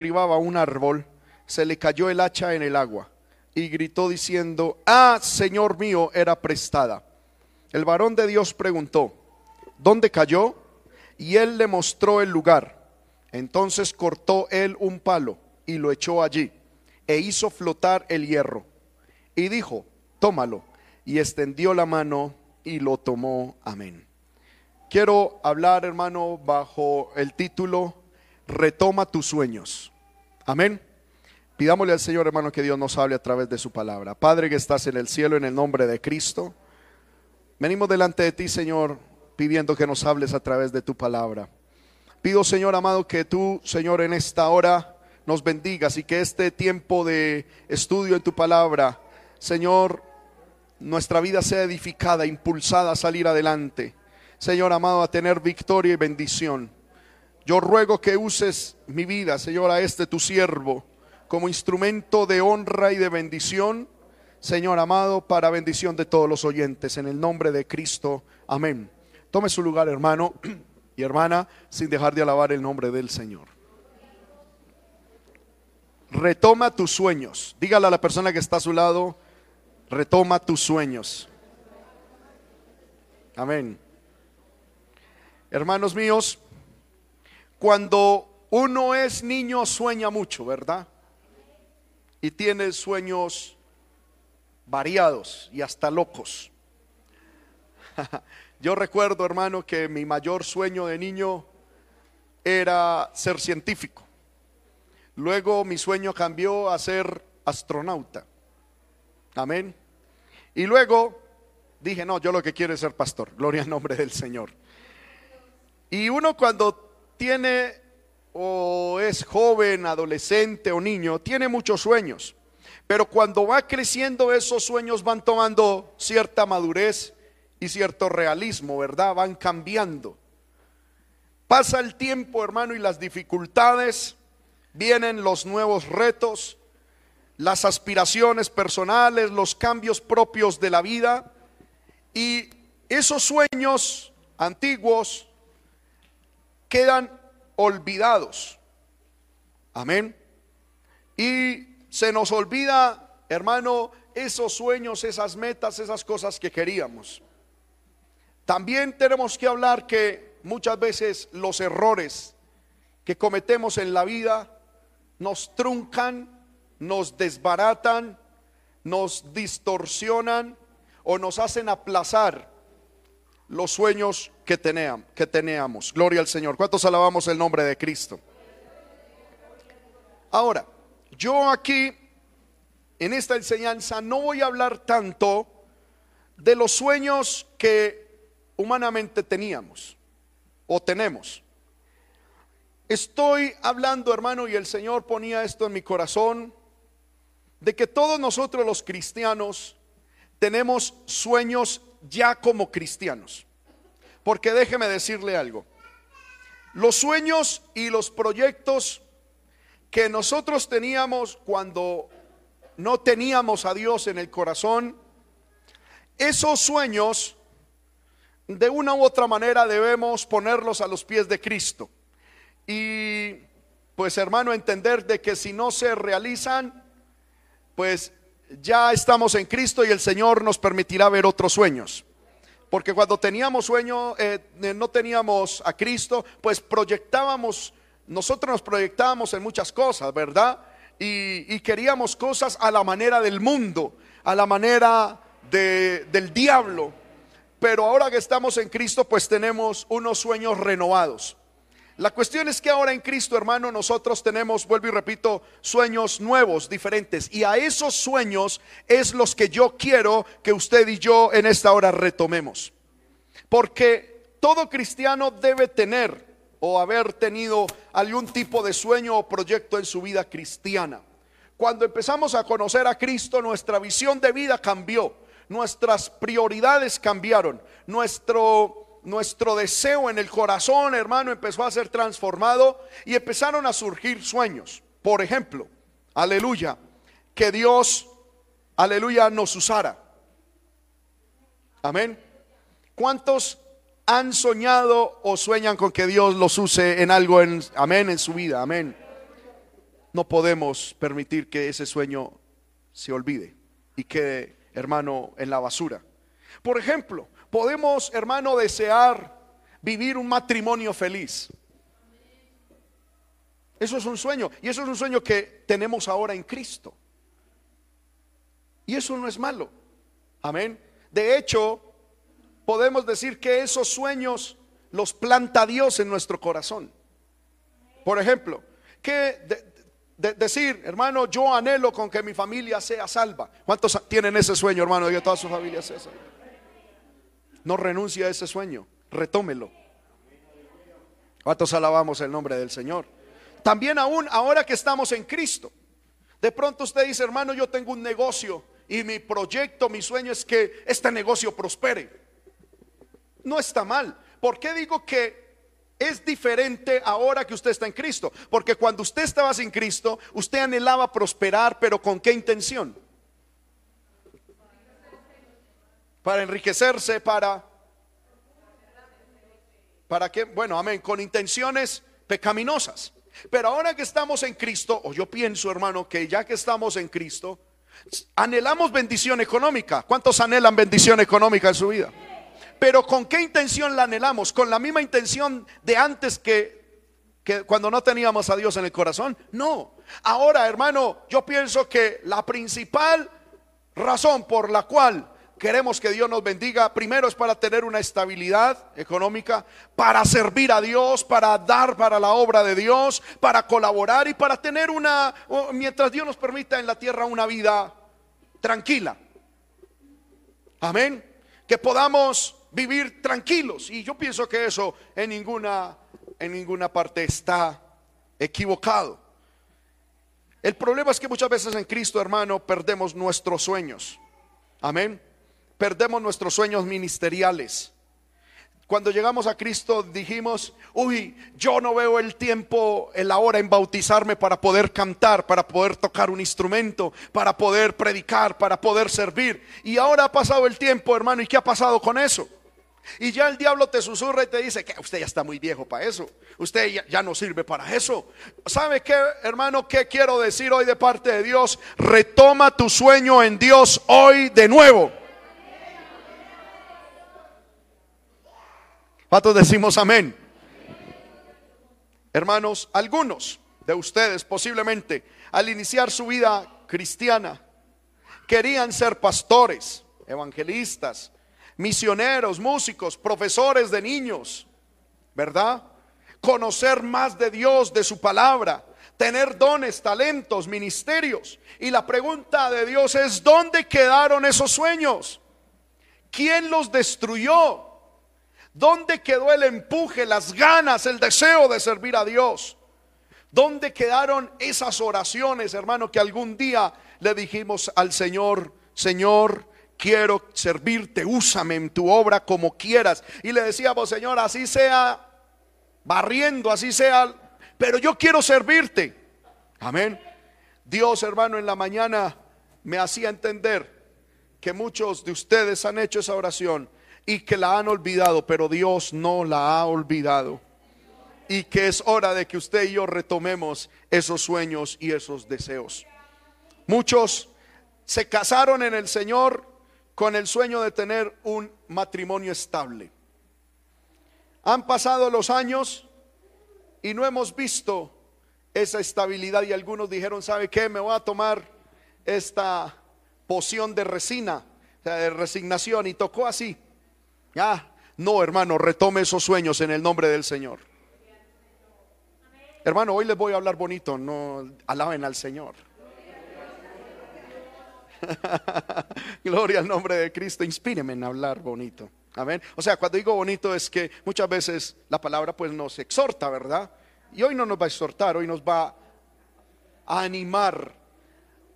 derribaba un árbol, se le cayó el hacha en el agua y gritó diciendo, ah, Señor mío, era prestada. El varón de Dios preguntó, ¿dónde cayó? Y él le mostró el lugar. Entonces cortó él un palo y lo echó allí e hizo flotar el hierro. Y dijo, tómalo. Y extendió la mano y lo tomó. Amén. Quiero hablar, hermano, bajo el título, Retoma tus sueños. Amén. Pidámosle al Señor, hermano, que Dios nos hable a través de su palabra. Padre que estás en el cielo, en el nombre de Cristo. Venimos delante de ti, Señor, pidiendo que nos hables a través de tu palabra. Pido, Señor amado, que tú, Señor, en esta hora nos bendigas y que este tiempo de estudio en tu palabra, Señor, nuestra vida sea edificada, impulsada a salir adelante. Señor amado, a tener victoria y bendición. Yo ruego que uses mi vida, Señor, a este tu siervo, como instrumento de honra y de bendición, Señor amado, para bendición de todos los oyentes, en el nombre de Cristo. Amén. Tome su lugar, hermano y hermana, sin dejar de alabar el nombre del Señor. Retoma tus sueños. Dígale a la persona que está a su lado, retoma tus sueños. Amén. Hermanos míos, cuando uno es niño sueña mucho, ¿verdad? Y tiene sueños variados y hasta locos. Yo recuerdo, hermano, que mi mayor sueño de niño era ser científico. Luego mi sueño cambió a ser astronauta. Amén. Y luego dije, no, yo lo que quiero es ser pastor. Gloria al nombre del Señor. Y uno cuando tiene o es joven, adolescente o niño, tiene muchos sueños. Pero cuando va creciendo esos sueños van tomando cierta madurez y cierto realismo, ¿verdad? Van cambiando. Pasa el tiempo, hermano, y las dificultades vienen los nuevos retos, las aspiraciones personales, los cambios propios de la vida y esos sueños antiguos quedan olvidados. Amén. Y se nos olvida, hermano, esos sueños, esas metas, esas cosas que queríamos. También tenemos que hablar que muchas veces los errores que cometemos en la vida nos truncan, nos desbaratan, nos distorsionan o nos hacen aplazar los sueños que, teníamos. Gloria al Señor. ¿Cuántos alabamos el nombre de Cristo? Ahora, yo aquí, en esta enseñanza, no voy a hablar tanto de los sueños que humanamente teníamos o tenemos. Estoy hablando, hermano, y el Señor ponía esto en mi corazón, de que todos nosotros los cristianos tenemos sueños ya como cristianos. Porque déjeme decirle algo. Los sueños y los proyectos que nosotros teníamos cuando no teníamos a Dios en el corazón, esos sueños de una u otra manera debemos ponerlos a los pies de Cristo. Y pues hermano, entender de que si no se realizan, pues ya estamos en Cristo y el Señor nos permitirá ver otros sueños. Porque cuando teníamos sueño, eh, eh, no teníamos a Cristo, pues proyectábamos, nosotros nos proyectábamos en muchas cosas, ¿verdad? Y, queríamos cosas a la manera del mundo, a la manera del diablo. Pero ahora que estamos en Cristo, pues tenemos unos sueños renovados. La cuestión es que ahora en Cristo, hermano, nosotros tenemos, vuelvo y repito, sueños nuevos, diferentes. Y a esos sueños es los que yo quiero que usted y yo en esta hora retomemos. Porque todo cristiano debe tener o haber tenido algún tipo de sueño o proyecto en su vida cristiana. Cuando empezamos a conocer a Cristo, nuestra visión de vida cambió, nuestras prioridades cambiaron, nuestro nuestro deseo en el corazón, hermano, empezó a ser transformado y empezaron a surgir sueños. Por ejemplo, aleluya, que Dios, aleluya, nos usara. Amén. ¿Cuántos han soñado o sueñan con que Dios los use en algo, en, amén, en su vida? Amén. no podemos permitir que ese sueño se olvide y quede, hermano, en la basura. Por ejemplo, podemos, hermano, desear vivir un matrimonio feliz. Eso es un sueño. Y eso es un sueño que tenemos ahora en Cristo. Y eso no es malo. Amén. De hecho, podemos decir que esos sueños los planta Dios en nuestro corazón. Por ejemplo, que decir, hermano, yo anhelo con que mi familia sea salva. ¿Cuántos tienen ese sueño, hermano, de que toda su familia sea salva? No renuncie a ese sueño, retómelo. ¿Cuántos alabamos el nombre del Señor? También aún ahora que estamos en Cristo. De pronto usted dice, hermano, yo tengo un negocio y mi proyecto, mi sueño es que este negocio prospere. No está mal. ¿Por qué digo que es diferente ahora que usted está en Cristo? Porque cuando usted estaba sin Cristo, usted anhelaba prosperar, pero ¿con qué intención? Para enriquecerse, para... ¿Para qué? Bueno, amén, con intenciones pecaminosas. Pero ahora que estamos en Cristo, o yo pienso, hermano, que ya que estamos en Cristo, anhelamos bendición económica. ¿Cuántos anhelan bendición económica en su vida? Pero ¿con qué intención la anhelamos? ¿Con la misma intención de antes que, que cuando no teníamos a Dios en el corazón? No. Ahora, hermano, yo pienso que la principal razón por la cual queremos que Dios nos bendiga, primero es para tener una estabilidad económica, para servir a Dios, para dar para la obra de Dios, para colaborar y para tener una, mientras Dios nos permita en la tierra, una vida tranquila. Amén. Que podamos vivir tranquilos. Y yo pienso que eso en ninguna, en ninguna parte está equivocado. El problema es que muchas veces en Cristo, hermano, perdemos nuestros sueños. Amén perdemos nuestros sueños ministeriales. Cuando llegamos a Cristo dijimos, uy, yo no veo el tiempo, la hora en bautizarme para poder cantar, para poder tocar un instrumento, para poder predicar, para poder servir. Y ahora ha pasado el tiempo, hermano, ¿y qué ha pasado con eso? Y ya el diablo te susurra y te dice que usted ya está muy viejo para eso. Usted ya, ya, no sirve para eso. ¿Sabe qué, hermano? ¿Qué quiero decir hoy de parte de Dios? Retoma tu sueño en Dios hoy de nuevo. ¿Cuántos decimos amén? Hermanos, algunos de ustedes posiblemente al iniciar su vida cristiana querían ser pastores, evangelistas, misioneros, músicos, profesores de niños, ¿verdad? Conocer más de Dios, de su palabra, tener dones, talentos, ministerios. Y la pregunta de Dios es, ¿dónde quedaron esos sueños? ¿Quién los destruyó? ¿Dónde quedó el empuje, las ganas, el deseo de servir a Dios? ¿Dónde quedaron esas oraciones, hermano, que algún día le dijimos al Señor, Señor, quiero servirte, úsame en tu obra como quieras? Y le decíamos, Señor, así sea barriendo, así sea, pero yo quiero servirte. Amén. Dios, hermano, en la mañana me hacía entender que muchos de ustedes han hecho esa oración y que la han olvidado, pero Dios no la ha olvidado. Y que es hora de que usted y yo retomemos esos sueños y esos deseos. Muchos se casaron en el Señor con el sueño de tener un matrimonio estable. Han pasado los años y no hemos visto esa estabilidad y algunos dijeron, ¿sabe qué? Me voy a tomar esta poción de resina, de resignación y tocó así. Ah, no, hermano, retome esos sueños en el nombre del Señor. Hermano, hoy les voy a hablar bonito, no alaben al Señor. Gloria al nombre de Cristo, inspíreme en hablar bonito. Amén. O sea, cuando digo bonito es que muchas veces la palabra pues nos exhorta, ¿verdad? Y hoy no nos va a exhortar, hoy nos va a animar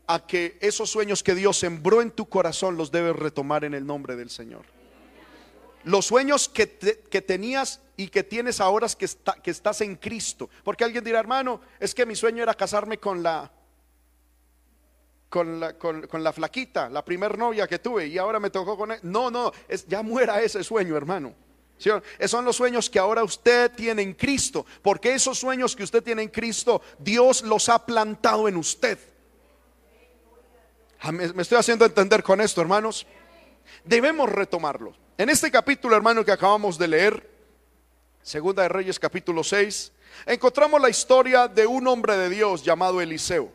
a que esos sueños que Dios sembró en tu corazón los debes retomar en el nombre del Señor los sueños que, tenías y que tienes ahora que, que estás en Cristo. Porque alguien dirá, hermano, es que mi sueño era casarme con la, con la, con, la flaquita, la primer novia que tuve, y ahora me tocó con él. No, no, es, ya muera ese sueño, hermano. ¿Sí? Esos son los sueños que ahora usted tiene en Cristo, porque esos sueños que usted tiene en Cristo, Dios los ha plantado en usted. Me estoy haciendo entender con esto, hermanos. Debemos retomarlos. En este capítulo, hermano, que acabamos de leer, Segunda de Reyes capítulo 6, encontramos la historia de un hombre de Dios llamado Eliseo.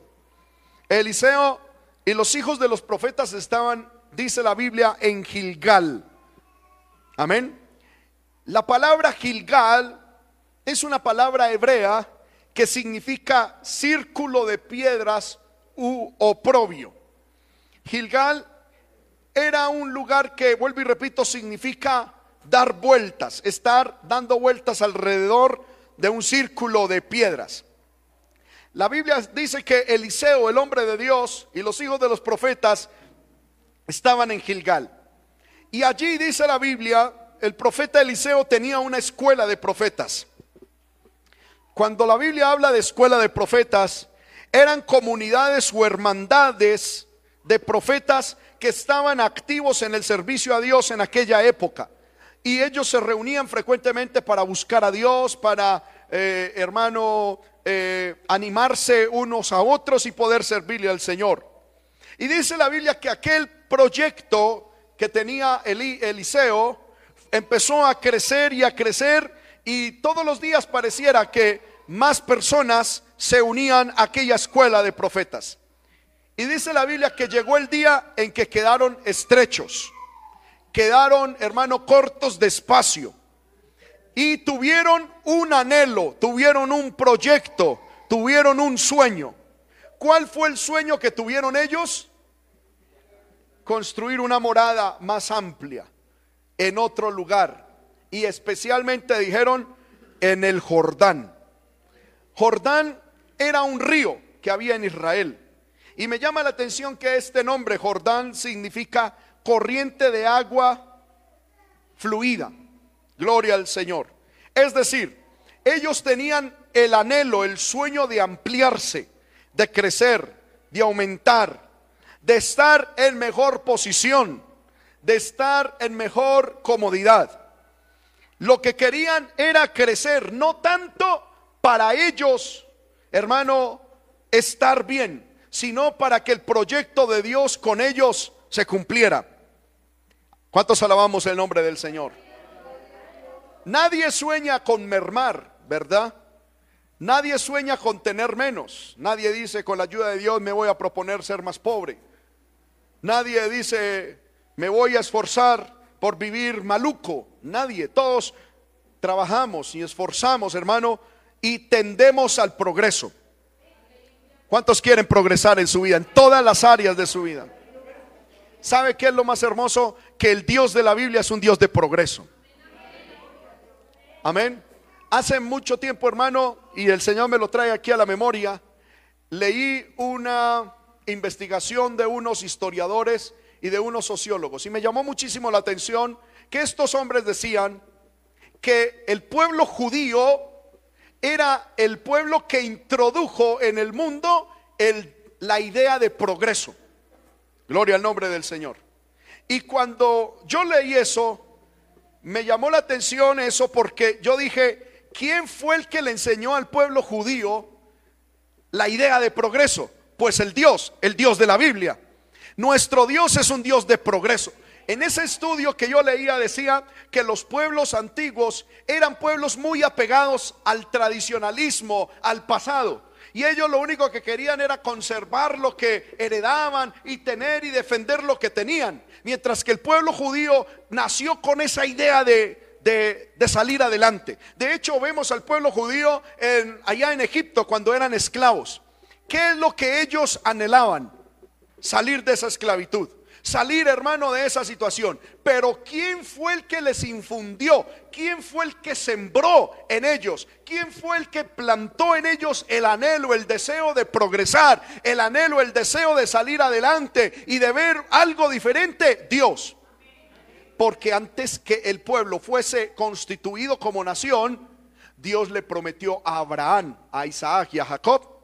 Eliseo y los hijos de los profetas estaban, dice la Biblia, en Gilgal. Amén. La palabra Gilgal es una palabra hebrea que significa círculo de piedras u oprobio. Gilgal era un lugar que, vuelvo y repito, significa dar vueltas, estar dando vueltas alrededor de un círculo de piedras. La Biblia dice que Eliseo, el hombre de Dios, y los hijos de los profetas estaban en Gilgal. Y allí dice la Biblia, el profeta Eliseo tenía una escuela de profetas. Cuando la Biblia habla de escuela de profetas, eran comunidades o hermandades de profetas que estaban activos en el servicio a Dios en aquella época. Y ellos se reunían frecuentemente para buscar a Dios, para, eh, hermano, eh, animarse unos a otros y poder servirle al Señor. Y dice la Biblia que aquel proyecto que tenía Eliseo empezó a crecer y a crecer y todos los días pareciera que más personas se unían a aquella escuela de profetas. Y dice la Biblia que llegó el día en que quedaron estrechos, quedaron, hermano, cortos de espacio. Y tuvieron un anhelo, tuvieron un proyecto, tuvieron un sueño. ¿Cuál fue el sueño que tuvieron ellos? Construir una morada más amplia en otro lugar. Y especialmente dijeron en el Jordán. Jordán era un río que había en Israel. Y me llama la atención que este nombre, Jordán, significa corriente de agua fluida. Gloria al Señor. Es decir, ellos tenían el anhelo, el sueño de ampliarse, de crecer, de aumentar, de estar en mejor posición, de estar en mejor comodidad. Lo que querían era crecer, no tanto para ellos, hermano, estar bien, sino para que el proyecto de Dios con ellos se cumpliera. ¿Cuántos alabamos el nombre del Señor? Nadie sueña con mermar, ¿verdad? Nadie sueña con tener menos. Nadie dice, con la ayuda de Dios me voy a proponer ser más pobre. Nadie dice, me voy a esforzar por vivir maluco. Nadie. Todos trabajamos y esforzamos, hermano, y tendemos al progreso. ¿Cuántos quieren progresar en su vida? En todas las áreas de su vida. ¿Sabe qué es lo más hermoso? Que el Dios de la Biblia es un Dios de progreso. Amén. Hace mucho tiempo, hermano, y el Señor me lo trae aquí a la memoria, leí una investigación de unos historiadores y de unos sociólogos. Y me llamó muchísimo la atención que estos hombres decían que el pueblo judío era el pueblo que introdujo en el mundo la idea de progreso. Gloria al nombre del Señor. Y cuando yo leí eso, me llamó la atención eso porque yo dije, ¿quién fue el que le enseñó al pueblo judío la idea de progreso? Pues el Dios, el Dios de la Biblia. Nuestro Dios es un Dios de progreso. En ese estudio que yo leía decía que los pueblos antiguos eran pueblos muy apegados al tradicionalismo, al pasado. Y ellos lo único que querían era conservar lo que heredaban y tener y defender lo que tenían. Mientras que el pueblo judío nació con esa idea de, de, salir adelante. De hecho, vemos al pueblo judío en, allá en Egipto cuando eran esclavos. ¿Qué es lo que ellos anhelaban? Salir de esa esclavitud salir, hermano, de esa situación. Pero ¿quién fue el que les infundió? ¿Quién fue el que sembró en ellos? ¿Quién fue el que plantó en ellos el anhelo, el deseo de progresar, el anhelo, el deseo de salir adelante y de ver algo diferente? Dios. Porque antes que el pueblo fuese constituido como nación, Dios le prometió a Abraham, a Isaac y a Jacob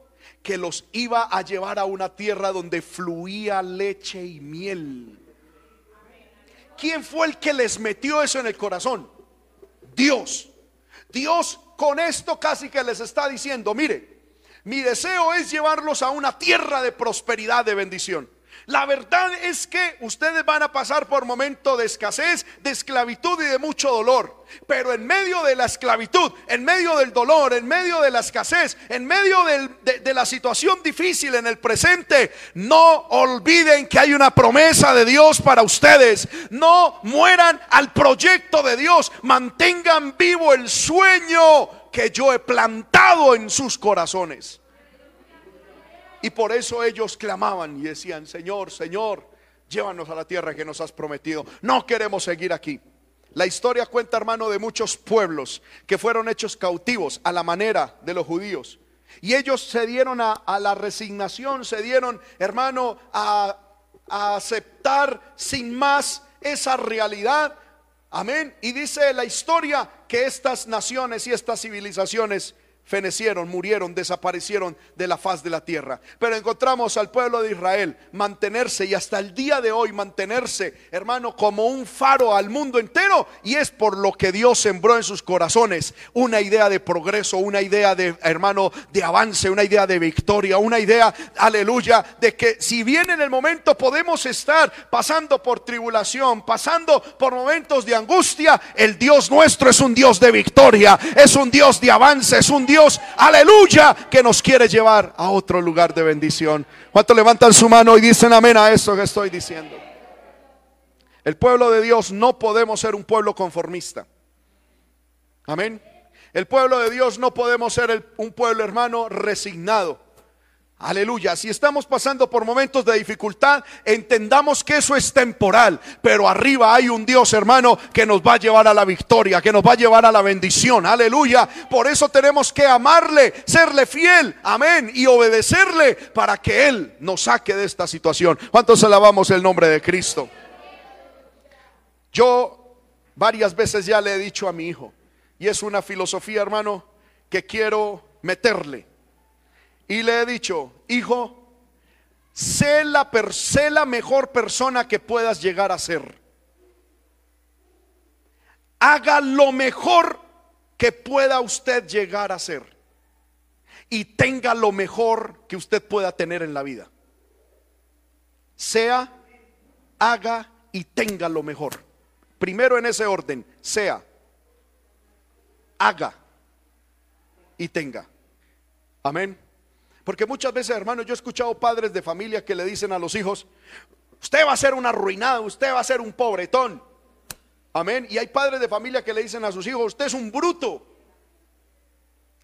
que los iba a llevar a una tierra donde fluía leche y miel. ¿Quién fue el que les metió eso en el corazón? Dios. Dios con esto casi que les está diciendo, mire, mi deseo es llevarlos a una tierra de prosperidad, de bendición. La verdad es que ustedes van a pasar por momentos de escasez, de esclavitud y de mucho dolor. Pero en medio de la esclavitud, en medio del dolor, en medio de la escasez, en medio de, la situación difícil en el presente, no olviden que hay una promesa de Dios para ustedes. No mueran al proyecto de Dios. Mantengan vivo el sueño que yo he plantado en sus corazones. Y por eso ellos clamaban y decían, Señor, Señor, llévanos a la tierra que nos has prometido. No queremos seguir aquí. La historia cuenta, hermano, de muchos pueblos que fueron hechos cautivos a la manera de los judíos. Y ellos se dieron a, la resignación, se dieron, hermano, a, aceptar sin más esa realidad. Amén. Y dice la historia que estas naciones y estas civilizaciones fenecieron, murieron, desaparecieron de la faz de la tierra. Pero encontramos al pueblo de Israel mantenerse y hasta el día de hoy mantenerse, hermano, como un faro al mundo entero. Y es por lo que Dios sembró en sus corazones una idea de progreso, una idea de, hermano, de avance, una idea de victoria, una idea, aleluya, de que si bien en el momento podemos estar pasando por tribulación, pasando por momentos de angustia, el Dios nuestro es un Dios de victoria, es un Dios de avance, es un Dios Dios, aleluya, que nos quiere llevar a otro lugar de bendición. ¿Cuánto levantan su mano y dicen amén a eso que estoy diciendo? El pueblo de Dios no podemos ser un pueblo conformista. Amén. El pueblo de Dios no podemos ser un pueblo hermano resignado. Aleluya, si estamos pasando por momentos de dificultad, entendamos que eso es temporal, pero arriba hay un Dios hermano que nos va a llevar a la victoria, que nos va a llevar a la bendición. Aleluya, por eso tenemos que amarle, serle fiel, amén, y obedecerle para que Él nos saque de esta situación. ¿Cuántos alabamos el nombre de Cristo? Yo varias veces ya le he dicho a mi hijo, y es una filosofía hermano que quiero meterle y le he dicho, hijo, sé la, sé la mejor persona que puedas llegar a ser. Haga lo mejor que pueda usted llegar a ser. Y tenga lo mejor que usted pueda tener en la vida. Sea, haga y tenga lo mejor. Primero en ese orden, sea, haga y tenga. Amén. Porque muchas veces, hermano, yo he escuchado padres de familia que le dicen a los hijos, usted va a ser un arruinado, usted va a ser un pobretón. Amén. Y hay padres de familia que le dicen a sus hijos, usted es un bruto.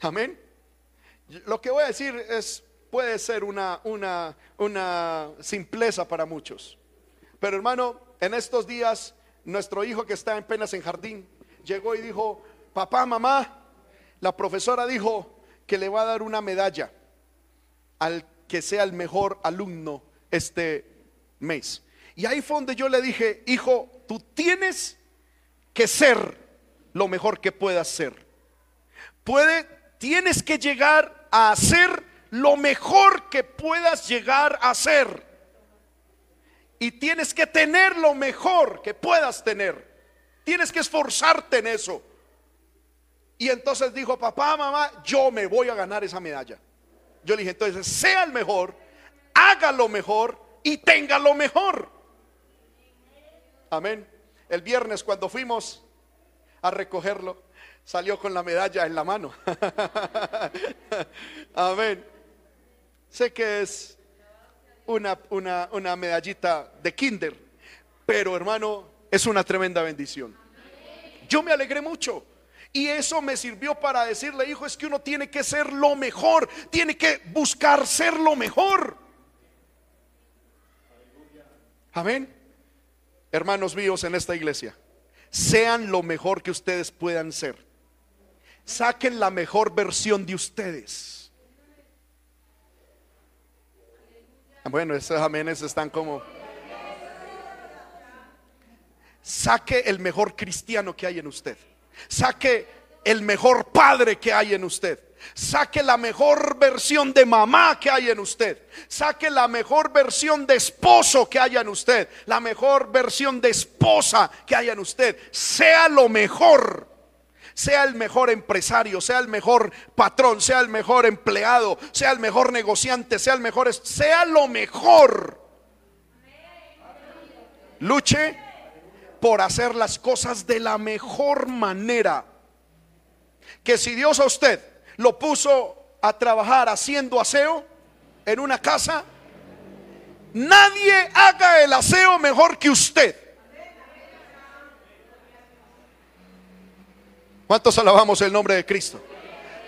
Amén. Lo que voy a decir es, puede ser una, una, una simpleza para muchos. Pero hermano, en estos días, nuestro hijo que está en penas en jardín, llegó y dijo, papá, mamá, la profesora dijo que le va a dar una medalla al que sea el mejor alumno este mes. Y ahí fue donde yo le dije, hijo, tú tienes que ser lo mejor que puedas ser. Puede, tienes que llegar a ser lo mejor que puedas llegar a ser. Y tienes que tener lo mejor que puedas tener. Tienes que esforzarte en eso. Y entonces dijo, papá, mamá, yo me voy a ganar esa medalla. Yo le dije, entonces, sea el mejor, haga lo mejor y tenga lo mejor. Amén. El viernes cuando fuimos a recogerlo, salió con la medalla en la mano. Amén. Sé que es una, una, una medallita de kinder, pero hermano, es una tremenda bendición. Yo me alegré mucho. Y eso me sirvió para decirle, hijo, es que uno tiene que ser lo mejor, tiene que buscar ser lo mejor. Amén. Hermanos míos en esta iglesia, sean lo mejor que ustedes puedan ser. Saquen la mejor versión de ustedes. Bueno, esos amenes están como... Saque el mejor cristiano que hay en usted. Saque el mejor padre que hay en usted. Saque la mejor versión de mamá que hay en usted. Saque la mejor versión de esposo que haya en usted. La mejor versión de esposa que haya en usted. Sea lo mejor. sea el mejor empresario, sea el mejor patrón, sea el mejor empleado, sea el mejor negociante, sea el mejor, sea lo mejor. Luche por hacer las cosas de la mejor manera. Que si Dios a usted lo puso a trabajar haciendo aseo en una casa, nadie haga el aseo mejor que usted. ¿Cuántos alabamos el nombre de Cristo?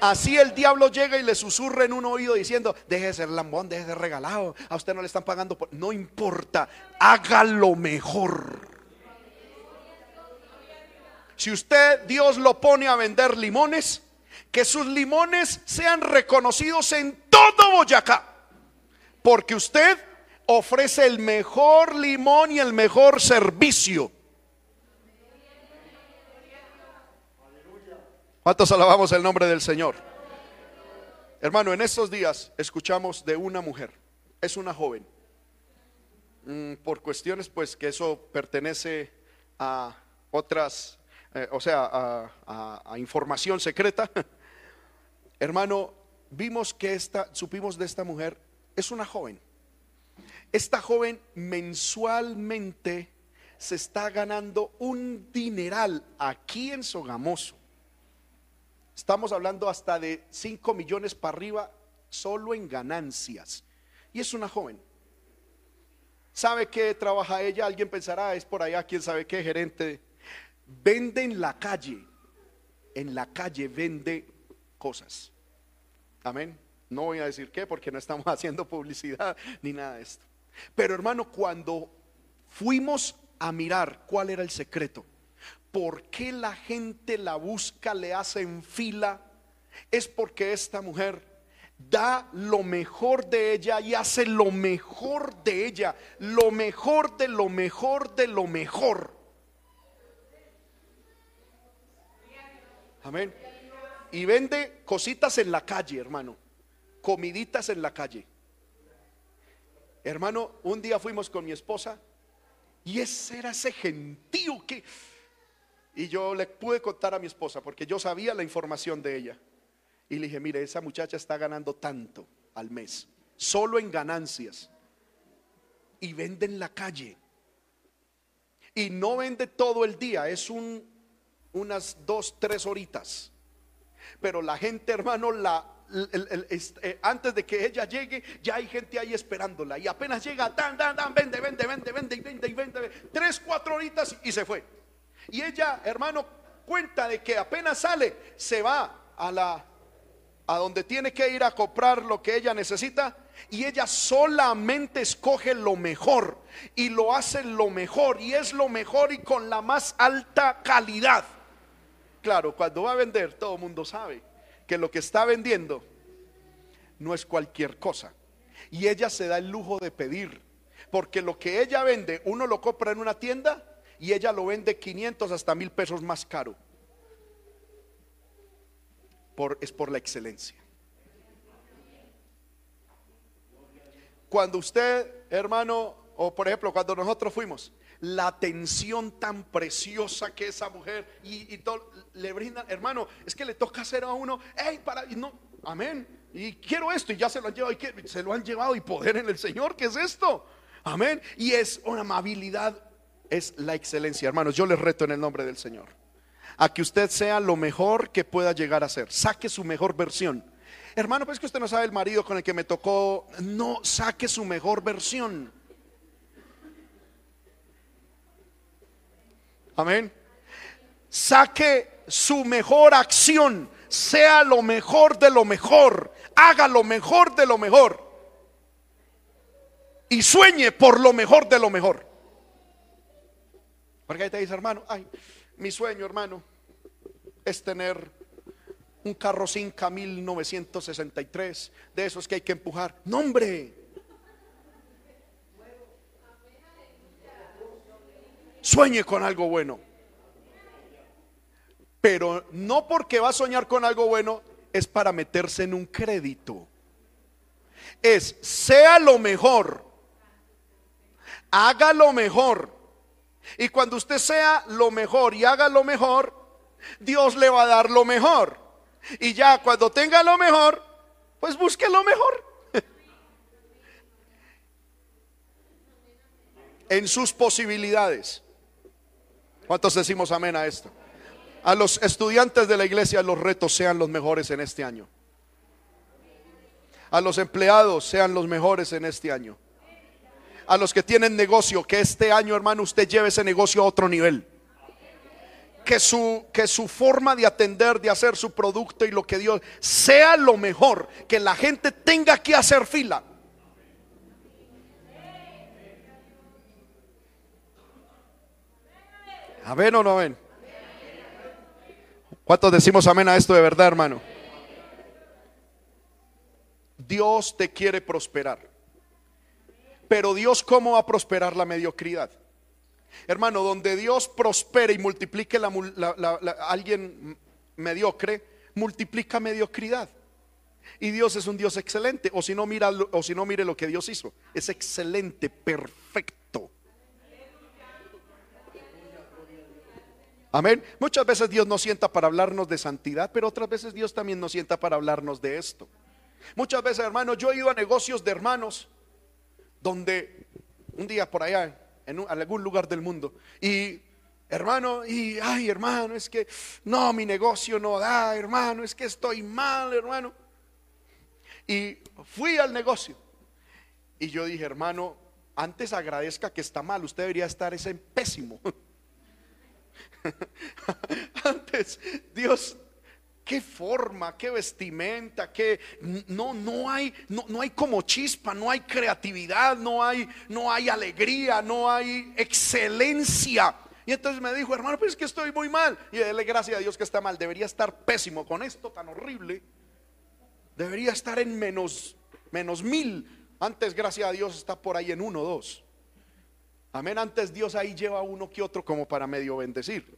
Así el diablo llega y le susurra en un oído diciendo, deje de ser lambón, deje de ser regalado, a usted no le están pagando, no importa, hágalo mejor. Si usted, Dios lo pone a vender limones, que sus limones sean reconocidos en todo Boyacá. Porque usted ofrece el mejor limón y el mejor servicio. ¿Cuántos alabamos el nombre del Señor? Hermano, en estos días escuchamos de una mujer, es una joven, mm, por cuestiones pues que eso pertenece a otras eh, o sea, a, información secreta, hermano, vimos que esta, supimos de esta mujer, es una joven. Esta joven mensualmente se está ganando un dineral aquí en Sogamoso. Estamos hablando hasta de 5 millones para arriba solo en ganancias. Y es una joven. ¿Sabe qué trabaja ella? Alguien pensará, es por allá, quién sabe qué, gerente vende en la calle, en la calle vende cosas. Amén. No voy a decir qué porque no estamos haciendo publicidad ni nada de esto. Pero hermano, cuando fuimos a mirar cuál era el secreto, por qué la gente la busca, le hace en fila, es porque esta mujer da lo mejor de ella y hace lo mejor de ella, lo mejor de lo mejor de lo mejor. Amén. Y vende cositas en la calle, hermano. Comiditas en la calle. Hermano, un día fuimos con mi esposa y ese era ese gentío que... Y yo le pude contar a mi esposa porque yo sabía la información de ella. Y le dije, mire, esa muchacha está ganando tanto al mes, solo en ganancias. Y vende en la calle. Y no vende todo el día, es un unas dos, tres horitas. Pero la gente, hermano, la, eh, antes de que ella llegue, ya hay gente ahí esperándola. Y apenas llega, dan, dan, dan, vende, vende, vende, vende, vende, vende, vende, tres, cuatro horitas y se fue. Y ella, hermano, cuenta de que apenas sale, se va a la a donde tiene que ir a comprar lo que ella necesita y ella solamente escoge lo mejor y lo hace lo mejor y es lo mejor y con la más alta calidad. Claro, cuando va a vender, todo el mundo sabe que lo que está vendiendo no es cualquier cosa. Y ella se da el lujo de pedir, porque lo que ella vende, uno lo compra en una tienda y ella lo vende 500 hasta mil pesos más caro. Por, es por la excelencia. Cuando usted, hermano, o por ejemplo, cuando nosotros fuimos, la atención tan preciosa que esa mujer y, todo, le brinda hermano, es que le toca hacer a uno, hey, para, no, amén, y quiero esto, y ya se lo han llevado, y se lo han llevado, y poder en el Señor, ¿qué es esto? Amén, y es una amabilidad, es la excelencia, hermanos, yo les reto en el nombre del Señor, a que usted sea lo mejor que pueda llegar a ser, saque su mejor versión. Hermano, pues que usted no sabe el marido con el que me tocó, no saque su mejor versión. Amén. Saque su mejor acción, sea lo mejor de lo mejor, haga lo mejor de lo mejor y sueñe por lo mejor de lo mejor. Porque ahí te dice, hermano, ay, mi sueño, hermano, es tener un carro Cinca 1963, de esos que hay que empujar. No, hombre. Sueñe con algo bueno. Pero no porque va a soñar con algo bueno es para meterse en un crédito. Es, sea lo mejor. Haga lo mejor. Y cuando usted sea lo mejor y haga lo mejor, Dios le va a dar lo mejor. Y ya cuando tenga lo mejor, pues busque lo mejor. en sus posibilidades. ¿Cuántos decimos amén a esto? A los estudiantes de la iglesia los retos sean los mejores en este año. A los empleados sean los mejores en este año. A los que tienen negocio, que este año, hermano, usted lleve ese negocio a otro nivel. Que su, que su forma de atender, de hacer su producto y lo que Dios sea lo mejor. Que la gente tenga que hacer fila. ¿Amén o no ven? ¿Cuántos decimos amén a esto de verdad, hermano? Dios te quiere prosperar. Pero Dios, ¿cómo va a prosperar la mediocridad? Hermano, donde Dios prospere y multiplique la, alguien mediocre, multiplica mediocridad. Y Dios es un Dios excelente. O si no, mira, o si no, mire lo que Dios hizo. Es excelente, perfecto. Amén. Muchas veces Dios nos sienta para hablarnos de santidad, pero otras veces Dios también nos sienta para hablarnos de esto. Muchas veces, hermano, yo he ido a negocios de hermanos donde un día por allá, en, algún lugar del mundo, y hermano, y ay, hermano, es que no, mi negocio no da, hermano, es que estoy mal, hermano. Y fui al negocio y yo dije, hermano, antes agradezca que está mal, usted debería estar ese pésimo. Antes, Dios, qué forma, qué vestimenta, qué no no hay no, no, hay como chispa, no hay creatividad, no hay no hay alegría, no hay excelencia. Y entonces me dijo, "Hermano, pues es que estoy muy mal." Y dele gracias a Dios que está mal, debería estar pésimo con esto tan horrible. Debería estar en menos menos mil. Antes, gracias a Dios, está por ahí en uno, dos. Amén. Antes Dios ahí lleva uno que otro como para medio bendecir.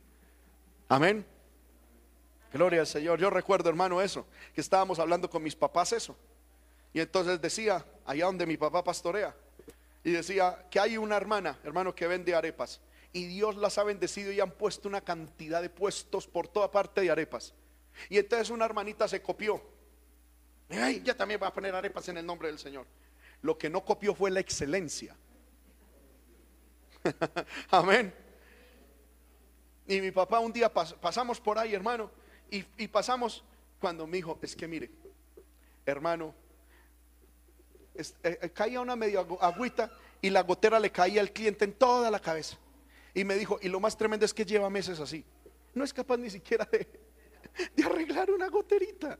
Amén. Gloria al Señor. Yo recuerdo, hermano, eso, que estábamos hablando con mis papás eso. Y entonces decía, allá donde mi papá pastorea, y decía que hay una hermana, hermano, que vende arepas. Y Dios las ha bendecido y han puesto una cantidad de puestos por toda parte de arepas. Y entonces una hermanita se copió. Ay, ya también va a poner arepas en el nombre del Señor. Lo que no copió fue la excelencia. Amén. Y mi papá un día pasamos por ahí, hermano, y, pasamos cuando me dijo, es que mire, hermano, eh, eh, caía una media agüita y la gotera le caía al cliente en toda la cabeza. Y me dijo, y lo más tremendo es que lleva meses así. No es capaz ni siquiera de, arreglar una goterita.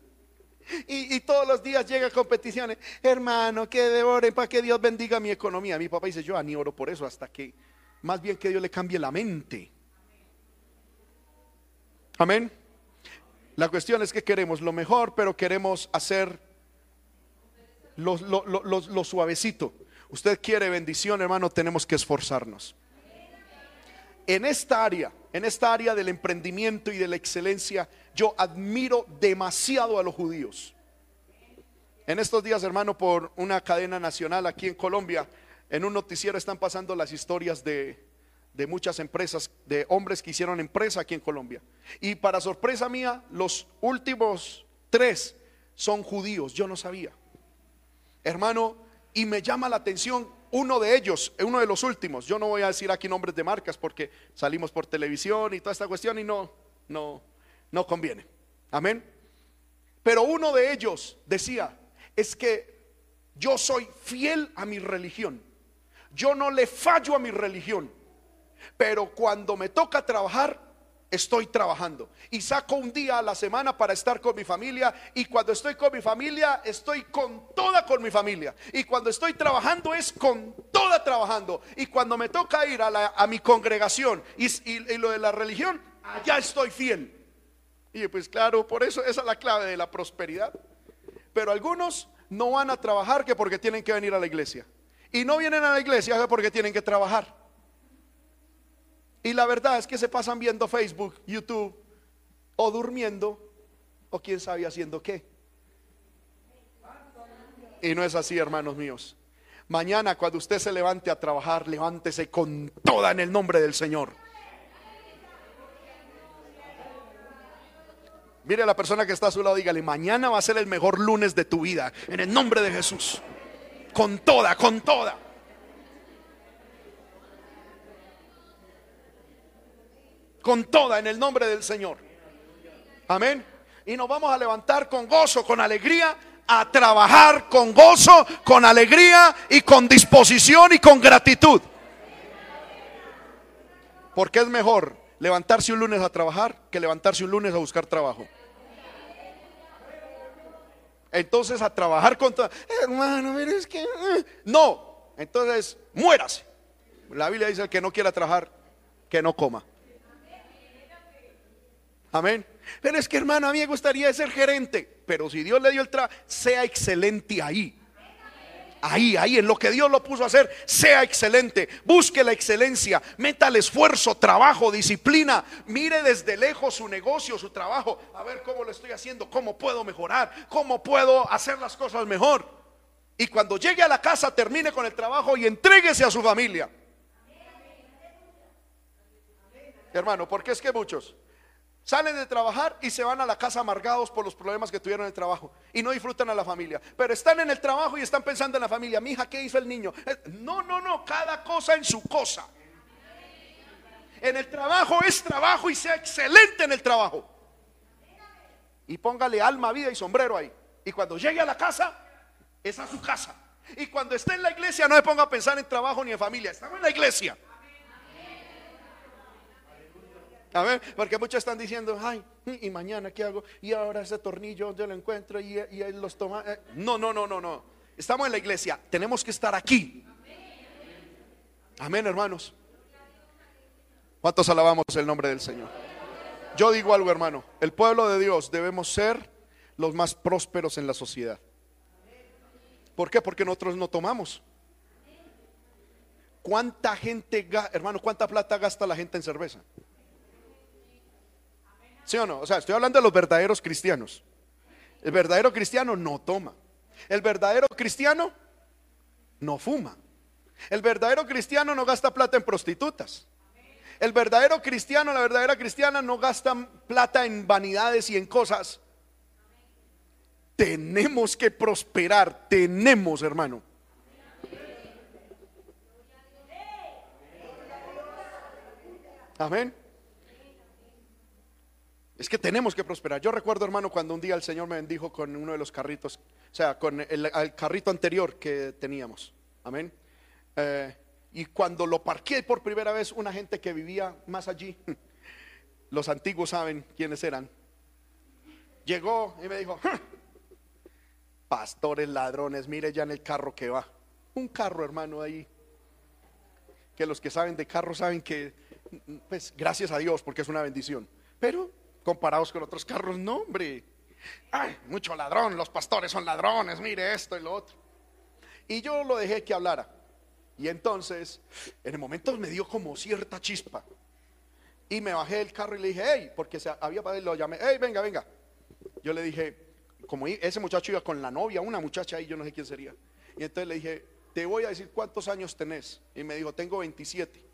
Y, todos los días llega a competiciones, hermano, que devoren para que Dios bendiga mi economía. Mi papá dice, yo ni oro por eso hasta que más bien que Dios le cambie la mente. Amén. La cuestión es que queremos lo mejor, pero queremos hacer lo, suavecito. Usted quiere bendición, hermano, tenemos que esforzarnos. En esta área, en esta área del emprendimiento y de la excelencia, yo admiro demasiado a los judíos. En estos días, hermano, por una cadena nacional aquí en Colombia, en un noticiero están pasando las historias de, muchas empresas, de hombres que hicieron empresa aquí en Colombia. Y para sorpresa mía, los últimos tres son judíos, yo no sabía. Hermano, y me llama la atención uno de ellos, uno de los últimos. Yo no voy a decir aquí nombres de marcas porque salimos por televisión y toda esta cuestión y no, no, no conviene. Amén. Pero uno de ellos decía, es que yo soy fiel a mi religión. Yo no le fallo a mi religión, pero cuando me toca trabajar, estoy trabajando. Y saco un día a la semana para estar con mi familia. Y cuando estoy con mi familia, estoy con toda con mi familia. Y cuando estoy trabajando es con toda trabajando. Y cuando me toca ir a, mi congregación y, y lo de la religión, allá estoy fiel. Y pues claro, por eso esa es la clave de la prosperidad. Pero algunos no van a trabajar que porque tienen que venir a la iglesia. Y no vienen a la iglesia porque tienen que trabajar. Y la verdad es que se pasan viendo Facebook, YouTube, o durmiendo, o quién sabe haciendo qué. Y no es así, hermanos míos. Mañana cuando usted se levante a trabajar, levántese con toda en el nombre del Señor. Mire a la persona que está a su lado, dígale, mañana va a ser el mejor lunes de tu vida, en el nombre de Jesús. Con toda, con toda. Con toda, en el nombre del Señor. Amén. Y nos vamos a levantar con gozo, con alegría, a trabajar con gozo, con alegría y con disposición y con gratitud. Porque es mejor levantarse un lunes a trabajar que levantarse un lunes a buscar trabajo. Entonces a trabajar contra, hermano, mire, es que eh". no, entonces muérase. La Biblia dice que no quiera trabajar, que no coma. Amén. Pero es que hermano, a mí me gustaría ser gerente, pero si Dios le dio el trabajo, sea excelente ahí. Ahí, ahí, en lo que Dios lo puso a hacer, sea excelente. Busque la excelencia, meta el esfuerzo, trabajo, disciplina. Mire desde lejos su negocio, su trabajo. A ver cómo lo estoy haciendo, cómo puedo mejorar, cómo puedo hacer las cosas mejor. Y cuando llegue a la casa, termine con el trabajo y entréguese a su familia. Hermano, porque es que muchos Salen de trabajar y se van a la casa amargados por los problemas que tuvieron en el trabajo y no disfrutan a la familia. Pero están en el trabajo y están pensando en la familia. Mi hija, ¿qué hizo el niño? Eh, no, no, no, cada cosa en su cosa. En el trabajo es trabajo y sea excelente en el trabajo. Y póngale alma, vida y sombrero ahí. Y cuando llegue a la casa, es a su casa. Y cuando esté en la iglesia, no se ponga a pensar en trabajo ni en familia. Estamos en la iglesia. A ver, porque muchos están diciendo, ay, ¿y mañana qué hago? Y ahora ese tornillo yo lo encuentro y, él los toma. Eh, no, no, no, no, no. Estamos en la iglesia, tenemos que estar aquí. Amén, hermanos. ¿Cuántos alabamos el nombre del Señor? Yo digo algo, hermano. El pueblo de Dios debemos ser los más prósperos en la sociedad. ¿Por qué? Porque nosotros no tomamos. ¿Cuánta gente, hermano, cuánta plata gasta la gente en cerveza? ¿Sí o no? O sea, estoy hablando de los verdaderos cristianos. El verdadero cristiano no toma. El verdadero cristiano no fuma. El verdadero cristiano no gasta plata en prostitutas. El verdadero cristiano, la verdadera cristiana no gasta plata en vanidades y en cosas. Tenemos que prosperar, tenemos, hermano. Amén. Es que tenemos que prosperar. Yo recuerdo, hermano, cuando un día el Señor me bendijo con uno de los carritos, o sea, con el, carrito anterior que teníamos. Amén. Eh, y cuando lo parqué por primera vez, una gente que vivía más allí, los antiguos saben quiénes eran, llegó y me dijo, pastores, ladrones, mire ya en el carro que va. Un carro, hermano, ahí. Que los que saben de carro saben que, pues, gracias a Dios, porque es una bendición. Pero comparados con otros carros. No, hombre. Ay, mucho ladrón, los pastores son ladrones, mire esto y lo otro. Y yo lo dejé que hablara. Y entonces, en el momento me dio como cierta chispa. Y me bajé del carro y le dije, hey, porque se había para lo llamé, hey, venga, venga. Yo le dije, como ese muchacho iba con la novia, una muchacha ahí, yo no sé quién sería. Y entonces le dije, te voy a decir cuántos años tenés. Y me dijo, tengo 27.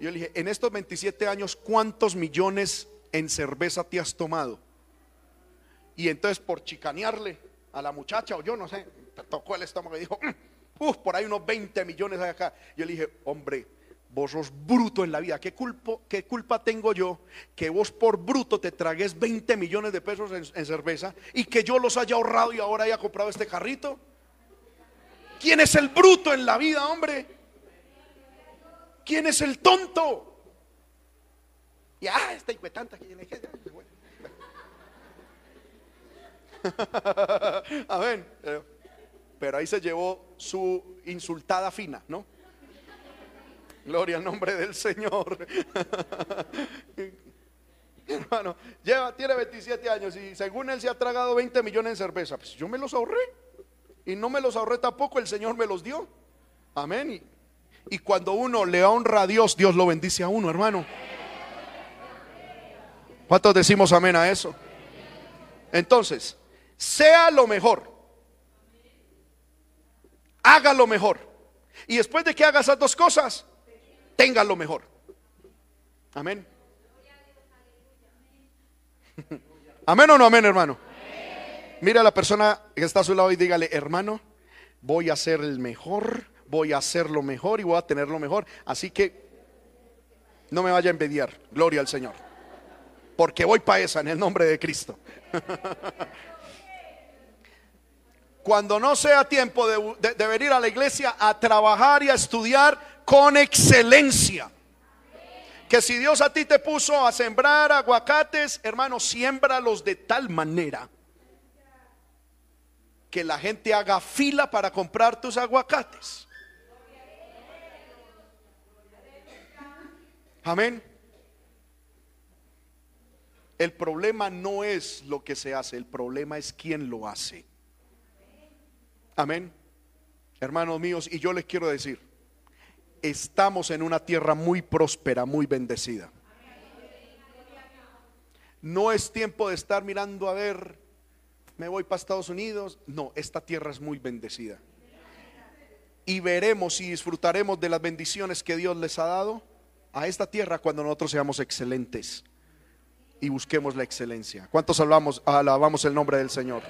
Y yo le dije, en estos 27 años, ¿cuántos millones en cerveza te has tomado? Y entonces por chicanearle a la muchacha, o yo no sé, tocó el estómago y dijo, mm, uff, por ahí unos 20 millones de acá. Yo le dije, hombre, vos sos bruto en la vida. ¿Qué, ¿Qué culpa tengo yo que vos por bruto te tragues 20 millones de pesos en, en, cerveza y que yo los haya ahorrado y ahora haya comprado este carrito? ¿Quién es el bruto en la vida, hombre? ¿Quién es el tonto? Y ah, está tanta que Amén. Pero ahí se llevó su insultada fina, ¿no? Gloria al nombre del Señor. Hermano, lleva, tiene 27 años y según él se ha tragado 20 millones de cerveza. Pues yo me los ahorré. Y no me los ahorré tampoco, el Señor me los dio. Amén. Y cuando uno le honra a Dios, Dios lo bendice a uno, hermano. ¿Cuántos decimos amén a eso? Entonces, sea lo mejor. Haga lo mejor. Y después de que haga esas dos cosas, tenga lo mejor. Amén. Amén o no amén, hermano. Mira a la persona que está a su lado y dígale, hermano, voy a ser el mejor, voy a hacer lo mejor y voy a tener lo mejor. Así que no me vaya a envidiar. Gloria al Señor. Porque voy para esa en el nombre de Cristo. Cuando no sea tiempo de, venir a la iglesia a trabajar y a estudiar con excelencia. Que si Dios a ti te puso a sembrar aguacates, hermano, siémbralos de tal manera que la gente haga fila para comprar tus aguacates. Amén. El problema no es lo que se hace, el problema es quién lo hace. Amén. Hermanos míos, y yo les quiero decir, estamos en una tierra muy próspera, muy bendecida. No es tiempo de estar mirando a ver, me voy para Estados Unidos. No, esta tierra es muy bendecida. Y veremos y disfrutaremos de las bendiciones que Dios les ha dado a esta tierra cuando nosotros seamos excelentes y busquemos la excelencia. ¿Cuántos hablamos, alabamos el nombre del Señor?